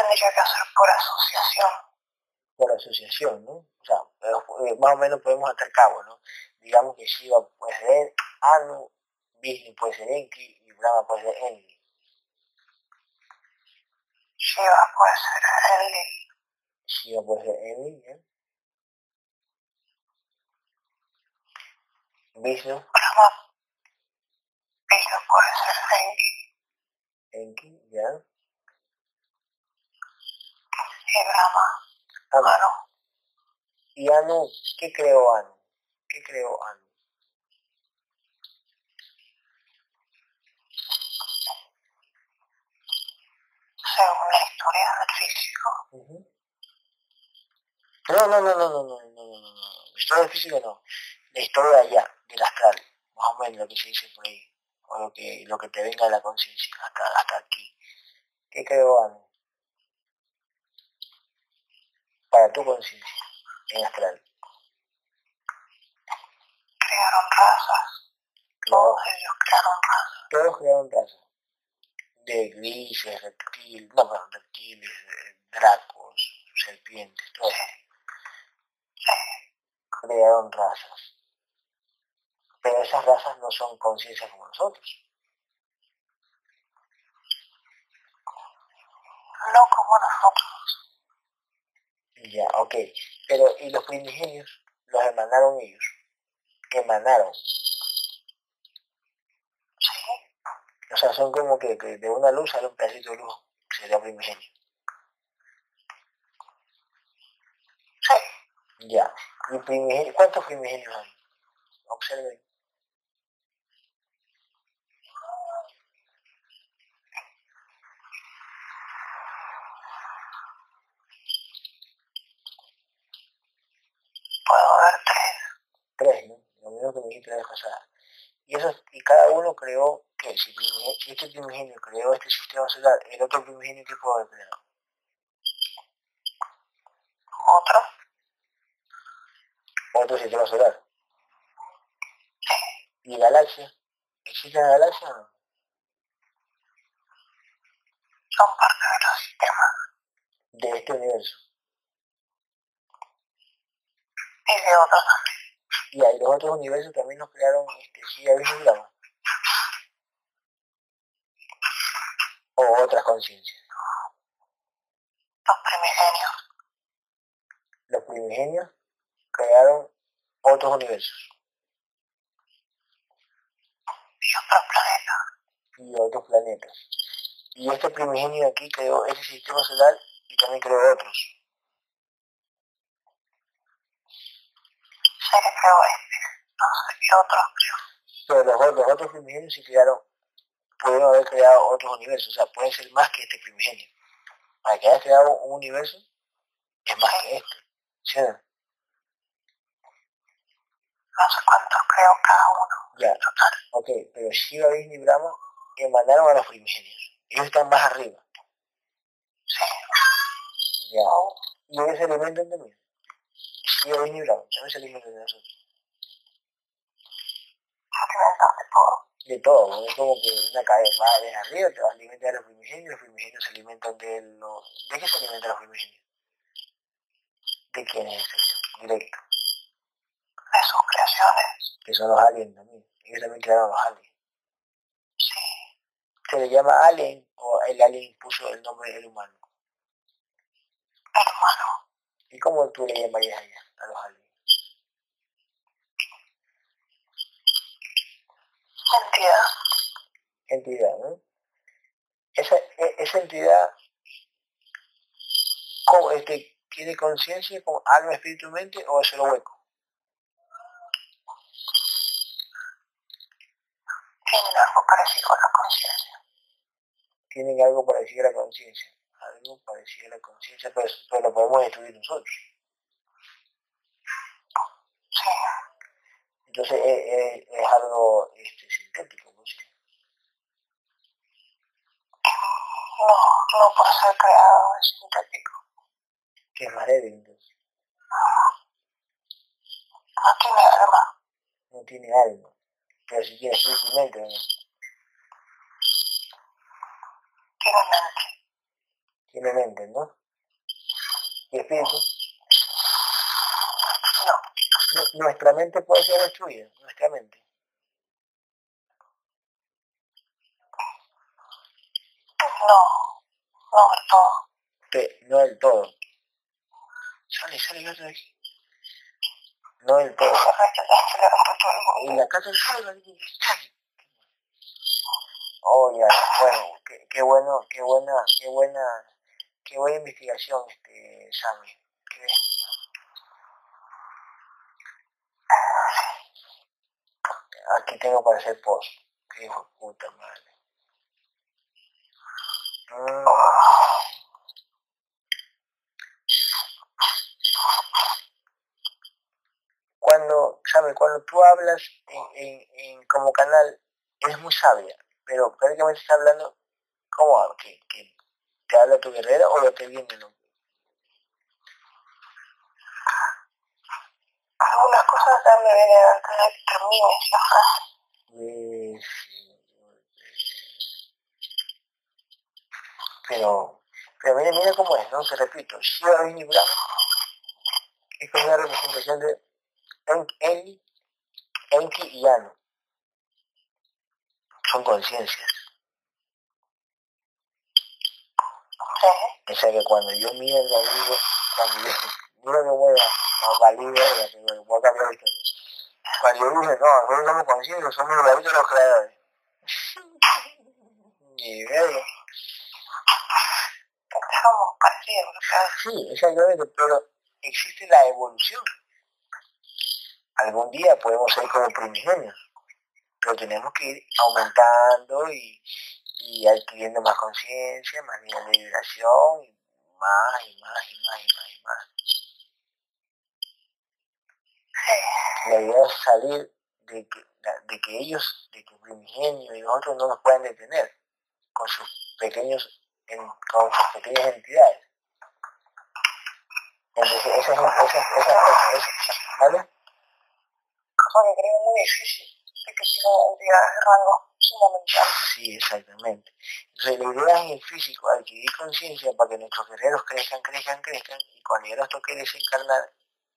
Tendría que hacer por asociación. Por asociación, ¿no? O sea, eh, más o menos podemos atar cabo, ¿no? Digamos que Shiva puede ser Anu, Vishnu puede ser Enki y Brahma puede ser Enki. Shiva puede ser Enki. Shiva puede ser Enki, ¿eh? Vishnu. Brahma. Vishnu puede ser Enki. Enki, ¿ya? Y Brahma. Anu. ¿Y Anu? ¿Qué creó Anu? ¿Qué creó Anu? Según la historia del físico. No, no, no, no, no, no, no, no, no, no. La historia del físico no. La historia de allá, del astral, más o menos lo que se dice por ahí. O lo que, lo que te venga de la conciencia, hasta, hasta aquí. ¿Qué creó Anu? Para tu conciencia en astral. Crearon razas. Todos ellos crearon razas. Todos crearon razas. De grises, reptiles, no, perdón, reptiles, dracos, serpientes, todo eso. Sí. Crearon razas. Pero esas razas no son conciencias como nosotros. No como nosotros. Ya, ok. Pero, ¿y los primigenios? Los emanaron ellos. Emanaron. Sí. O sea, son como que, de una luz sale un pedacito de luz. Sería primigenio. Sí. Ya. ¿Y primigenio? ¿Cuántos primigenios hay? Observen. puedo ver tres. Tres, ¿no? Lo mismo que me dijiste la vez pasada. Y, eso, y cada uno creó, ¿qué? Si, si este primigenio creó este sistema solar, el otro primigenio, ¿qué puede haber creado? Otro. Otro sistema solar. ¿Y galaxia? ¿Existe la galaxia o no? Son parte de los sistemas. De este universo. y de otros Y hay los otros universos también nos crearon este, sí, Brahma. O otras conciencias. Los primigenios. Los primigenios crearon otros universos. Y otros planetas. Y otros planetas. Y este primigenio aquí creó ese sistema solar y también creó otros. Sé que creo este, no sé qué otros creo. Pero los, los otros primigenios sí crearon, pudieron haber creado otros universos, o sea, pueden ser más que este primigenio. Para que hayas creado un universo, es más que este. ¿Sí? No sé cuántos creo cada uno. Ya, Total. ok, pero Shiva, Vishnu y Brahma emanaron a los primigenios. Ellos están más arriba. Sí. Ya. Y ellos se alimentan también. Shiva, Y Brahma también se alimentan de nosotros. Se alimentan de todo. De es como que una cadena va desde arriba, te vas a alimentar de los primigenios, los primigenios se alimentan de los... ¿De qué se alimentan los primigenios? ¿De quién es ese? Directo. De sus creaciones. Que son los aliens también. Ellos también crearon los aliens. Sí. ¿Se le llama alien o el alien puso el nombre del humano? Hermano. ¿Y cómo tú le llamarías a ella, a los aliens? Entidad. entidad, ¿no? Esa, e- esa entidad ¿cómo, este, tiene conciencia como alma, espíritu mente o es solo hueco? Tienen algo parecido a la conciencia. Tienen algo parecido a la conciencia. Algo parecido a la conciencia, pero, pero lo podemos destruir nosotros. Sí. Entonces es, es- es algo este, sintético, ¿no? Sí. No, no por ser creado es sintético. Que es más débil, entonces. No tiene alma. No tiene alma. Pero si tiene mente, ¿no? Tiene mente. tiene mente, ¿no? Y espíritu. Nuestra mente puede ser destruida, nuestra mente. No. No del todo. Pe- no del todo. Sale, sale de aquí. No del todo. Mundo. la casa salga, sale. Oh, ya, bueno, qué, qué bueno, qué buena, qué buena, qué buena investigación, este, Sammy. Qué bestia. Aquí tengo para hacer post. Qué hijo de puta madre. Mm. Cuando, ¿sabes? Cuando tú hablas en, como canal, eres muy sabia, pero prácticamente estás hablando, ¿cómo? ¿Que, que te habla tu guerrera o lo que viene? ¿no? Algunas cosas ya me vienen antes de que termines la frase. Pero, pero mira, mira cómo es, ¿no? Te repito, Shiva Vini Brahma es como una representación de En- Enki, Enki y Anu. Son conciencias. Sí. O sea que cuando yo miro digo, cuando yo miro que mueva, no valí verga, pero voy a cambiar la historia. Cuando yo dije, no, nosotros somos conscientes, somos los de los creadores. Ni. Somos parecidos, ¿verdad? Sí, exactamente, pero existe la evolución. Algún día podemos ser como primigenios, pero tenemos que ir aumentando y, y adquiriendo más conciencia, más nivel de vibración, y más y más y más y más y más. La idea es salir de que, de que ellos, de que Primigenio y nosotros no nos puedan detener con sus pequeños, con sus pequeñas entidades. Entonces, esas, esas, esas, ¿vale? Cosa que creo muy difícil. Sé que tiene entidades de rango fundamental. Sí, exactamente. Entonces, la idea es el físico, adquirir conciencia para que nuestros guerreros crezcan, crezcan, crezcan, y cuando ya nos toque desencarnar,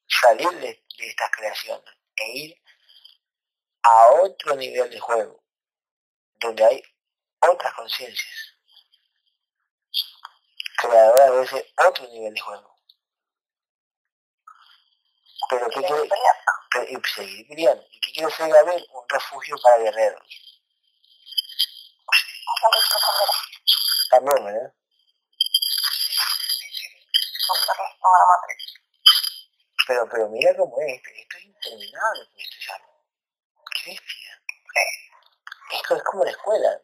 salir de, estas creaciones e ir a otro nivel de juego, donde hay otras conciencias, creadoras de ese otro nivel de juego. Pero ¿qué quiere? Y seguir peleando. ¿Y qué quiere ser Gabriel? Un refugio para guerreros. También. Pero, pero mira cómo es, esto, esto es interminable, pues, Qué bestia. Es, es como la escuela.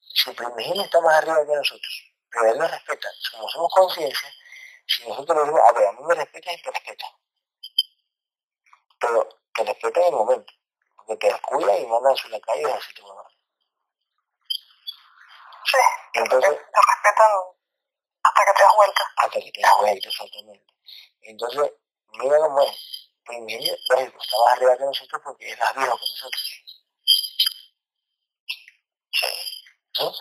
Si el primigenio está más arriba que nosotros, pero él nos respeta, como somos conciencia, si nosotros le decimos, a ver, a mí me respeta y te respeta. Pero te respeta en el momento, porque te descuida y manda a la calle y así te va Sí, entonces, te respetan hasta que te das vuelta. Hasta que te das vuelta, exactamente. Entonces, mira cómo es. Primigenio, lógico, está más arriba que nosotros porque es más viejo que nosotros. ¿No?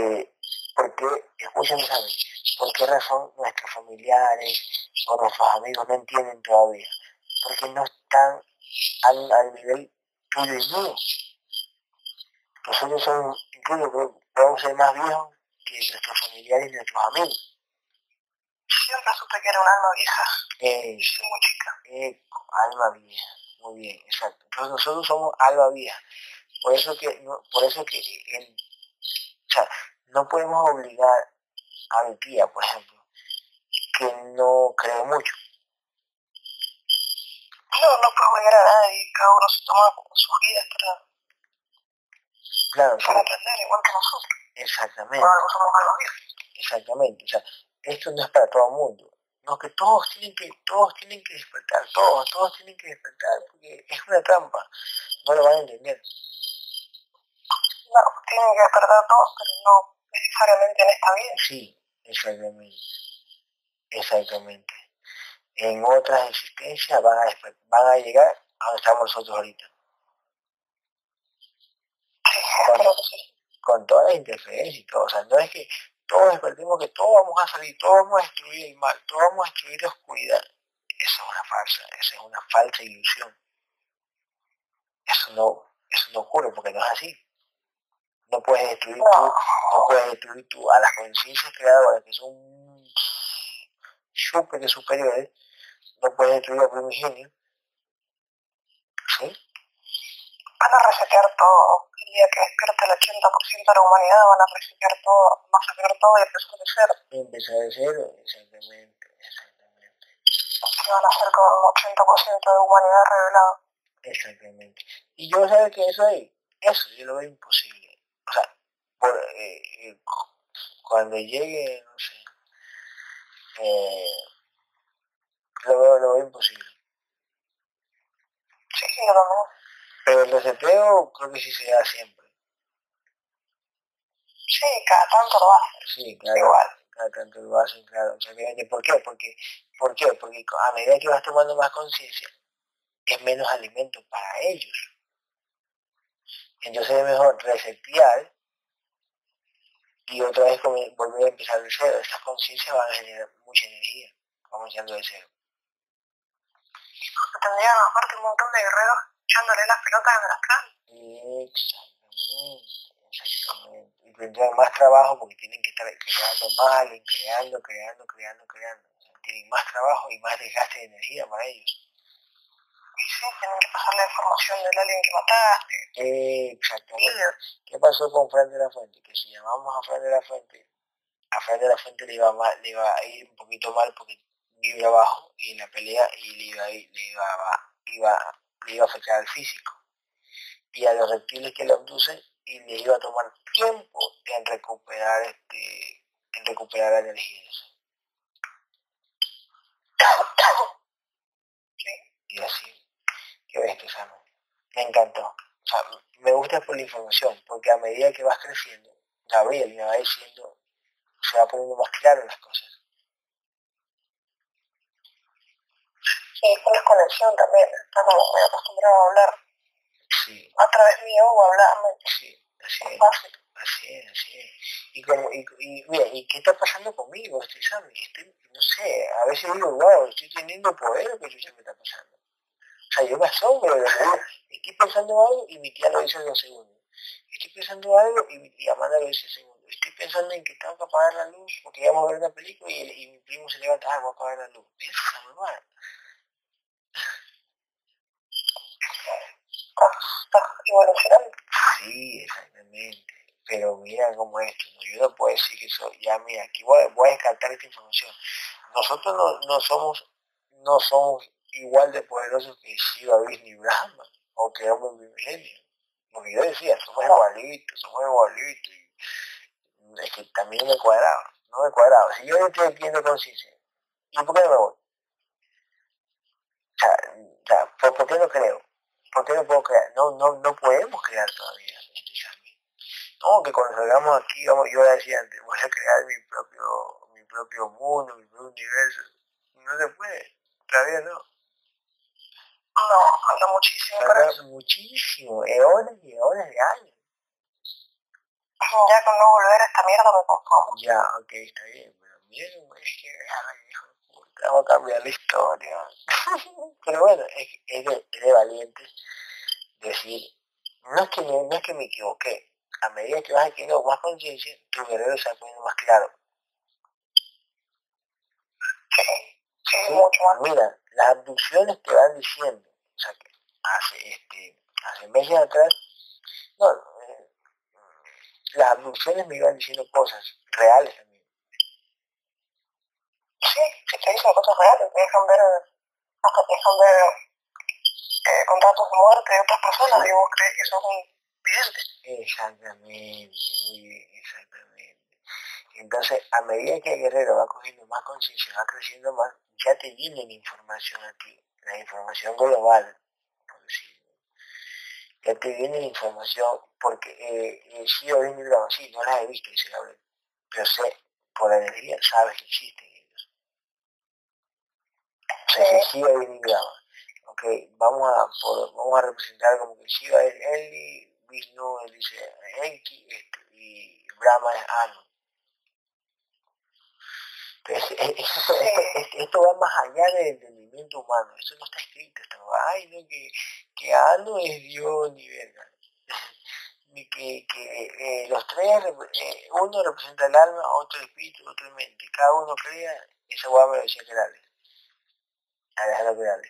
Eh, porque, escuchen, ¿saben? ¿Por qué razón nuestros familiares o nuestros amigos no entienden todavía? Porque no están al, al nivel tuyo y mío. Nosotros somos, incluso podemos ser más viejos que nuestros familiares y nuestros amigos. Siempre supe que era un alma vieja. Eso, muy chica. Eh, alma vieja, muy bien, exacto. Entonces nosotros somos alma vieja. Por eso que, por eso que o sea, no podemos obligar a mi tía, por ejemplo, que no cree mucho. No, no puedo obligar a nadie, cada uno se toma sus vidas para, claro, para aprender, igual que nosotros. Exactamente. Bueno, somos algo Exactamente. O sea, esto no es para todo el mundo. No, que todos tienen que, todos tienen que despertar, todos, todos tienen que despertar, porque es una trampa. No lo van a entender. No, tienen que despertar todos, pero no necesariamente en esta vida. Sí, exactamente. Exactamente. En otras existencias van a, van a llegar a donde estamos nosotros ahorita. Sí, con, sí. con todas las interferencias y todo. O sea, no es que todos despertemos que todos vamos a salir, todos vamos a destruir el mal, todos vamos a destruir la oscuridad. Eso es una falsa, esa es una falsa ilusión. Eso no, eso no ocurre porque no es así. No puedes destruir tú, no puedes destruir tú a las conciencias creadoras que son súper superiores, no puedes destruir al primigenio. ¿Sí? Van a resetear todo. Día que despierte el 80% de la humanidad van a resetear todo, masacrar todo y empezar de cero. Empezar de cero, exactamente, exactamente. Y van a ser con un 80% de humanidad revelado. Exactamente. Y yo sé que eso ahí, eso yo lo veo imposible o sea, por, eh, eh, cuando llegue, no sé, eh, lo, veo, lo veo imposible. Sí, sí, lo Pero el reseteo creo que sí se da siempre. Sí, cada tanto lo hacen. Sí, claro. Igual. Cada tanto lo hacen, claro. ¿Por qué? Porque, ¿Por qué? Porque a medida que vas tomando más conciencia, es menos alimento para ellos. Entonces es mejor resetear y otra vez volver a empezar de cero. Estas conciencias van a generar mucha energía, comenzando de cero. Tendrían aparte un montón de guerreros echándole las pelotas en el astral. Exactamente, exactamente. Y tendrían más trabajo porque tienen que estar creando más, creando, creando, creando, creando. tienen más trabajo y más desgaste de energía para ellos sí, tienen que pasar la información del alguien que mataste. exactamente. ¿Qué pasó con Fran de la Fuente? Que si llamamos a Fran de la Fuente, a Fran de la Fuente le iba, mal, le iba a ir un poquito mal porque vibra abajo y en la pelea y le iba, le iba, iba, le iba a afectar al físico. Y a los reptiles que lo abducen y les iba a tomar tiempo en recuperar este en recuperar la energía. Sí. Y así esto, Me encantó. O sea, me gusta por la información, porque a medida que vas creciendo, Gabriel me va diciendo, se va poniendo más claro las cosas. Sí, una conexión también, está como muy acostumbrado a hablar. Sí. A través mío o hablarme. Sí, así es. Fácil. Así es, así es. Y, como, y, y, mira, ¿y qué está pasando conmigo este examen? Estoy, no sé, a veces digo, wow, estoy teniendo poder, que yo me está pasando. O sea, yo me asombro de Estoy pensando algo y mi tía lo dice en dos segundos. Estoy pensando algo y, y Amanda lo dice en segundo. Estoy pensando en que tengo que apagar la luz porque íbamos a ver una película y, y mi primo se levanta, ah, voy a apagar la luz. Esa Sí, exactamente. Pero mira cómo es esto. Yo no puedo decir que eso, ya mira, aquí voy, voy a descartar esta información. Nosotros no, no somos, no somos igual de poderosos que Shiva, Vishnu y Brahma, o que Hombre Primigenio. Porque yo decía, somos igualitos, somos igualitos. Y es que también me cuadraba, no me cuadraba. Si yo estoy adquiriendo conciencia, ¿y por qué no me voy? O sea, ¿por, qué no creo? ¿Por qué no puedo crear? No, no, no podemos crear todavía. No, que cuando salgamos aquí, yo ya decía antes, voy a crear mi propio, mi propio mundo, mi propio universo. No se puede, todavía no. No, habla muchísimo habla muchísimo, eones y eones de años. Ya con no volver a esta mierda me conformo. Ya, ok, está bien, pero miren, es que hijo de puta, vamos a cambiar la historia. pero bueno, es, es, de, es de valientes decir, no es que me, no es que me equivoqué, a medida que vas adquiriendo más conciencia, tu guerrero se va poniendo más claro. Sí, sí, mucho más. Mira, las abducciones te van diciendo, o sea, que hace, este, hace meses atrás, no, eh, las abducciones me iban diciendo cosas reales también. Sí, sí te dicen cosas reales, te dejan ver, hasta te dejan ver eh, contratos de muerte de otras personas y vos crees que son videntes. Exactamente, exactamente. Entonces, a medida que el guerrero va cogiendo más conciencia, va creciendo más, ya te viene la información a ti, la información global, por decirlo. Ya te viene la información, porque eh, eh, sí o bien sí, no las he visto, dice Gabriel, pero sé, por la energía, sabes que existen sí bien Ok, vamos a, vamos a representar como que Shiva es él Vishnu, él dice Enki este, y Brahma es Anu. Entonces, esto, esto, va más allá del entendimiento humano, esto no está escrito, esto no va, ay, no, que, que Anu es Dios ni verga. Ni que, que eh, los tres, eh, uno representa el alma, otro el espíritu, otro el mente. Cada uno crea, esa hueá me lo decía que. A que dale.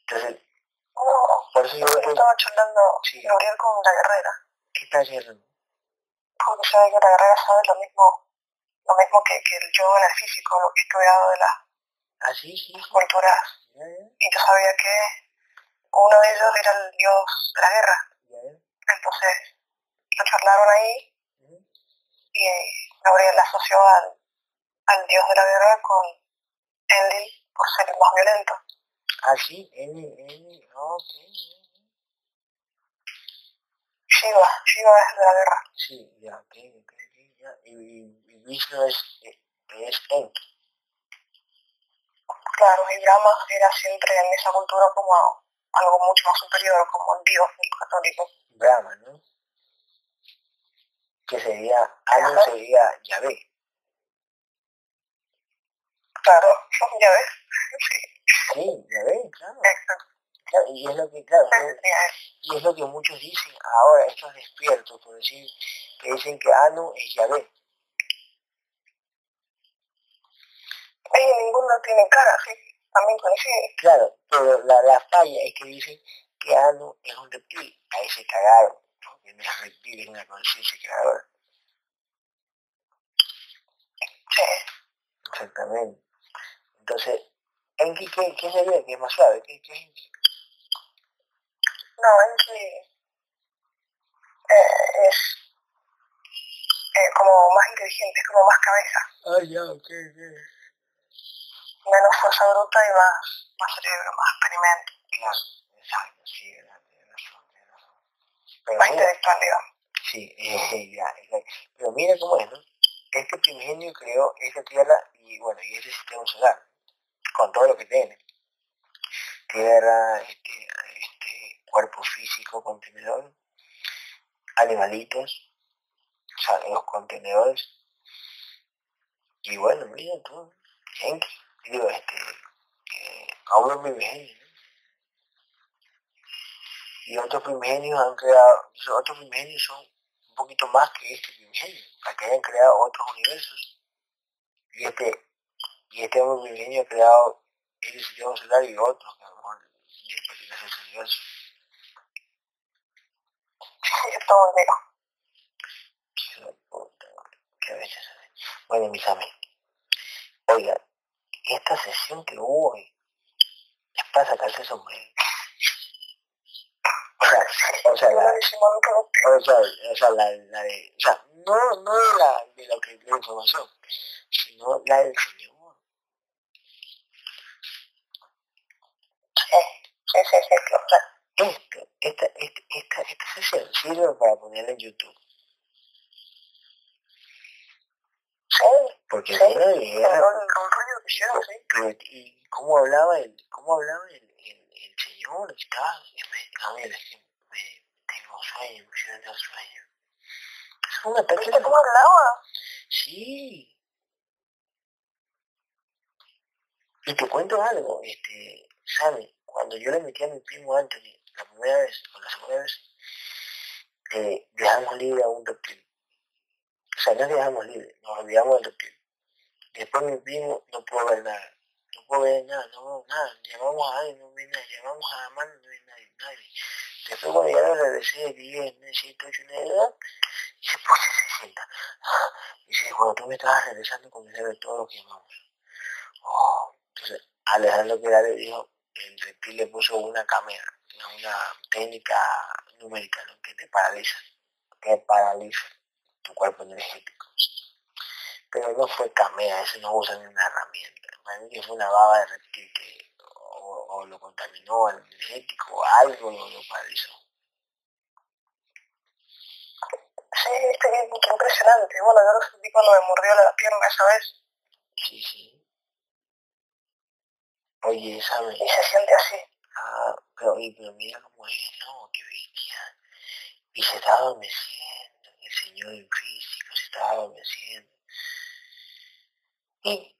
Entonces, por eso yo estaba charlando sí. Gabriel con la guerrera. ¿Qué está haciendo? Porque sabe que la guerrera sabe lo mismo, lo mismo que, que el yo en el físico, lo que he estudiado de las ¿Ah, sí, sí, culturas. Y yo sabía que uno de ellos era el dios de la guerra. Entonces, lo charlaron ahí y Gabriel asoció al, al dios de la guerra con Enlil por ser más violento. Ah, sí, N, N, ok. Shiva, Shiva es de la guerra. Sí, ya, ok, ok, ya. Y, y Vishnu es, es Enki. Claro, y Brahma era siempre en esa cultura como algo mucho más superior, como el dios católico. Brahma, ¿no? Que sería, Anu sería Yahvé. Claro, Yahvé, sí. Sí, ya ven, claro. claro. Y es lo que, claro, y es lo que muchos dicen ahora, estos despiertos, por decir, que dicen que Anu es Yahvé. Ay, ninguno tiene cara, sí, también coincide. Claro, pero la, la falla es que dicen que Anu es un reptil, ahí se cagaron, porque no es reptil, es una conciencia creadora. Sí. Exactamente. Entonces, Enki, ¿qué, qué sería? ¿Qué es más suave? ¿Qué, qué es Enki? No, Enki eh, es eh, como más inteligente, es como más cabeza. Ah, ya, ok, ok. Menos fuerza bruta y más, más cerebro, más experimento. Claro, exacto, sí, tienes razón, razón. más intelectual, digamos. Sí, eh, ya, pero mira cómo es, ¿no? Este primigenio creó esta tierra y bueno, y ese sistema solar con todo lo que tiene. Tierra, este, este cuerpo físico, contenedor, animalitos, o los contenedores. Y bueno, mira tú, gente, digo, este, eh, aún es Y otros primigenios han creado, otros primigenios son un poquito más que este primigenio, para que hayan creado otros universos. Y este y este hombre primigenio ha creado el sistema solar y otros que a lo mejor pertenecen a ese universo. Qué puta, qué belleza. Bueno, mis amigos, oigan, esta sesión que hubo hoy, para sacarse el sombrero. O sea, o sea, la, o sea, o sea, la, la de, o sea, no, no de la, de lo que, la información, sino la del Señor. Sí, sí, sí, sí, claro. Esto, esta, esta, esta, esta sesión sirve para ponerla en YouTube. Sí, Porque sí, no, que hicieron, sí. y cómo hablaba el, cómo hablaba el, el, el señor, estaba, me, me, tengo sueño, me siento sueño. Es una ¿Viste práctica, cómo hablaba? sí. Y te cuento algo, este, ¿sabes? Cuando yo le metí a mi primo Anthony, la primera vez, o la segunda vez, eh, dejamos libre a un reptil. O sea, no dejamos libre, nos olvidamos del reptil. Después mi primo no pudo ver nada. No puedo ver nada, no veo nada. Llamamos a alguien, no ve nadie. Llamamos a la mano, no ve nadie. nadie. Después cuando ya lo regresé, 10, 7, 8, 9, edad, dice, pues se sienta. Dice, cuando tú me estabas regresando, comencé a ver todo lo que llamamos. Oh. Entonces, Alejandro Quedar le dijo, el reptil le puso una cámara, una técnica numérica, ¿no? que te paraliza, que paraliza tu cuerpo energético. Pero no fue camea, eso no usan una herramienta. Para mí que fue una baba de reptil que o, o lo contaminó al energético o algo lo, lo paralizó. Sí, qué, qué impresionante. Bueno, yo lo sentí cuando me mordió la pierna esa vez Sí, sí. Oye, ¿sabes? y se siente así. Ah, pero, oye, pero mira cómo es, no, qué bestia. Y se está adormeciendo, el Señor en físico se está adormeciendo. Y,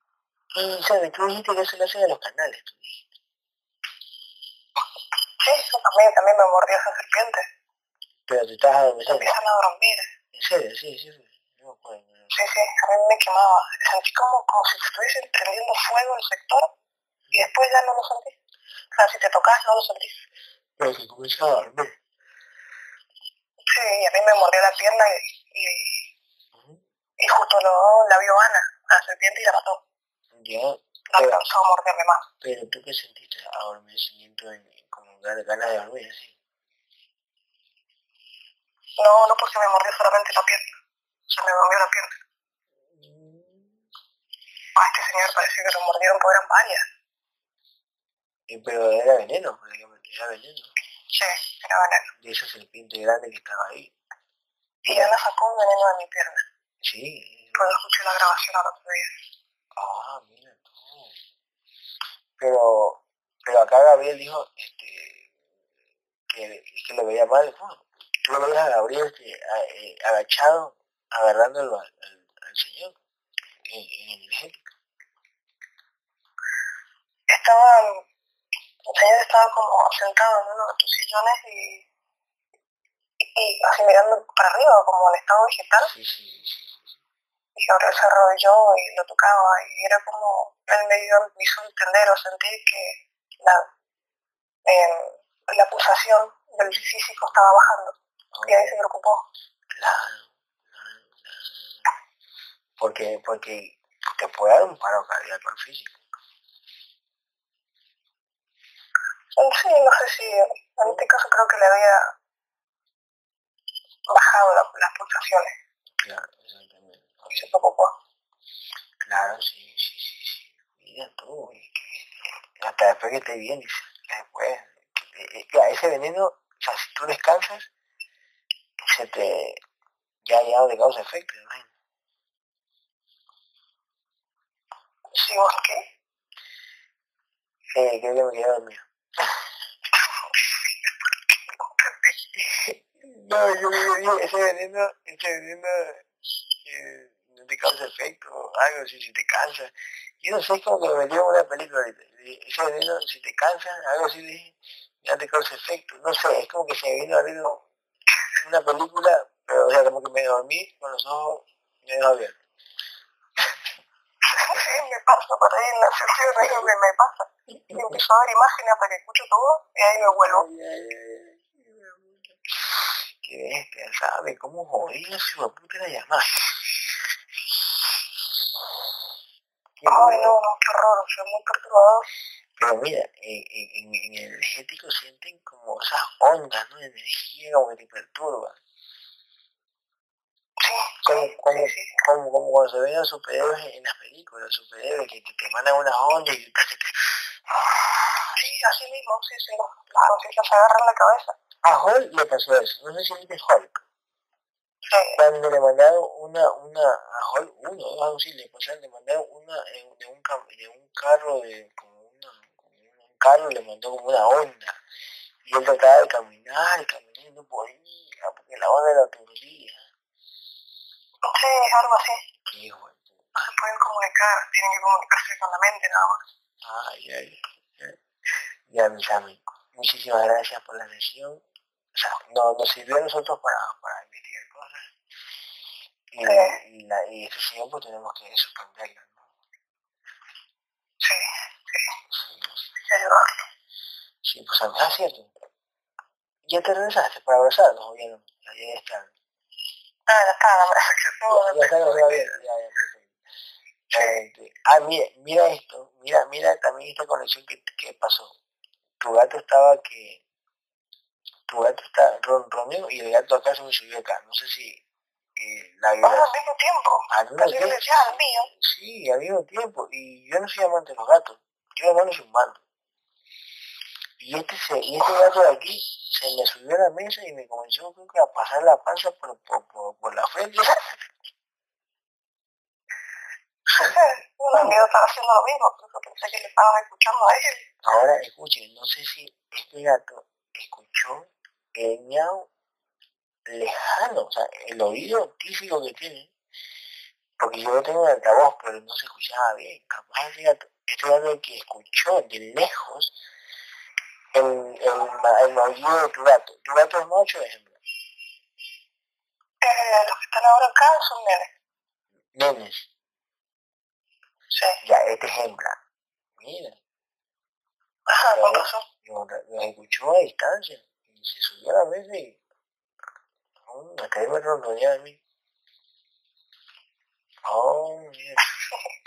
y, ¿sabes? Tú dijiste que eso lo hacen en los canales, tú dijiste. Sí, eso también, también me mordió esa serpiente. Pero te estás adormeciendo. empiezan a dormir. En serio, sí, sí, sí. No me acuerdo. no. Sí, sí, a mí me quemaba. Sentí como, como si estuviese prendiendo fuego el sector y después ya no lo sentí. O sea, si te tocas no lo sentís. Pero que comienza a dormir. Sí, y a mí me mordió la pierna y, y, justo lo, la vio Ana, la serpiente, y la mató. Ya, No alcanzó a morderme más. pero tú qué sentiste? Adormecimiento, en, como ganas de dormir, así. No, no porque me mordió solamente la pierna. Se me mordió la pierna. A este señor pareció que lo mordieron porque eran varias. Y, pero era veneno, prácticamente, era veneno. Sí, era veneno. De esa serpiente grande que estaba ahí. Y Ana sacó un veneno de mi pierna. Sí. Cuando escuché la grabación al otro día. Ah, mira tú. Pero, pero acá Gabriel dijo este, que, que lo veía mal. Tú lo veías a Gabriel este, a- eh, agachado, agarrándolo al, al, al señor en, en energético. Estaba, el señor estaba como sentado en uno de tus sillones y, y así mirando para arriba, como en estado vegetal. Sí, sí, sí. Y Gabriel se arrodilló y lo tocaba y era como, él me dio, me hizo entender o sentir que la, em, la pulsación del físico estaba bajando. Y ahí se preocupó. Claro, claro, claro. Porque, porque te puede dar un paro cardíaco al físico. Sí, no sé si, en este caso creo que le había bajado la- las pulsaciones Claro, exactamente. y se preocupó. Claro, sí, sí, sí, sí. Mira tú, y que hasta después que dice, que después, que- ya, ese veneno, o sea, si tú descansas, se te, ya ya te causa efecto, ¿no? Sí, ¿vos qué? Eh, creo que me quedé dormido. No, yo digo, ese veneno, ese veneno, eh, no te causa efecto, algo así, si te cansa. Yo no sé, es como que me metió en una película ahorita. Ese veneno, si te cansa, algo así, dije, ya te causa efecto. No sé, es como que se me vino a una película, pero o sea, como que me dormí con los ojos medio abiertos. Sí, me pasa por ahí en la sesión, es lo que me pasa. Y empiezo a ver imágenes hasta que escucho todo y ahí me vuelvo. Qué bestia, ¿sabe? ¿Cómo jodía su puta la llamada? Ay, no, no, qué horror, soy muy perturbador. Pero mira, en, en, el energético sienten como esas ondas, ¿no? De energía como que te perturban. Sí, como, como, como, como, cuando se ven a superhéroes en las películas, superhéroes que, te mandan unas ondas y te que... Sí, así mismo, sí, sí, las cosas se agarran la cabeza. A Hulk le pasó eso, no sé si viste Hulk. Cuando le mandaron una, una, a Hulk, uno, algo así, le pasaron, le mandaron una de un, de un carro de, como, una, un carro le mandó como una onda. Y él trataba de caminar, y caminar y no podía, porque la onda era aturdía. Sí, algo así. Qué hijo No se pueden comunicar, tienen que comunicarse con la mente nada más. Ay, ay, ay. Ya, mis amigos, muchísimas gracias por la sesión. O sea, no, nos sirvió a nosotros para, para investigar cosas. Y, y, la, y esta sesión pues tenemos que suspenderla, ¿no? Sí, sí. Sí, pues ah, cierto. ¿Ya te regresaste para abrazarnos o ya no? Ya, ya está. Ah, ya está, ya, está, ya, ya, ya, ah, mira, mira esto, mira, mira también esta conexión que, que pasó. Tu gato estaba que, tu gato está ronroneo y el gato acá se me subió acá. No sé si eh, la vida... al mismo tiempo. Al mismo tiempo. al mío. Sí, al mismo tiempo. Y yo no soy amante de los gatos. Yo hermano soy un mando. Y este, se, y este gato de aquí se me subió a la mesa y me comenzó creo que a pasar la panza por, por, por, por la frente. estaba haciendo lo mismo, pensé que le estaban escuchando a él. Ahora escuchen, no sé si este gato escuchó el miau lejano, o sea, el oído típico que tiene, porque yo no tengo el altavoz, pero no se escuchaba bien. Capaz ese gato, este gato que escuchó de lejos el, el, el maullido de tu gato. ¿Tu gato es macho o es hembra? Eh, los que están ahora acá son nenes. Nenes. Sí. Ya, este es hembra. Mira. Ajá, razón. Lo escuchó a distancia. Y se subió a la mesa y... Hasta ahí me ronroneaba a mí. Oh, mira.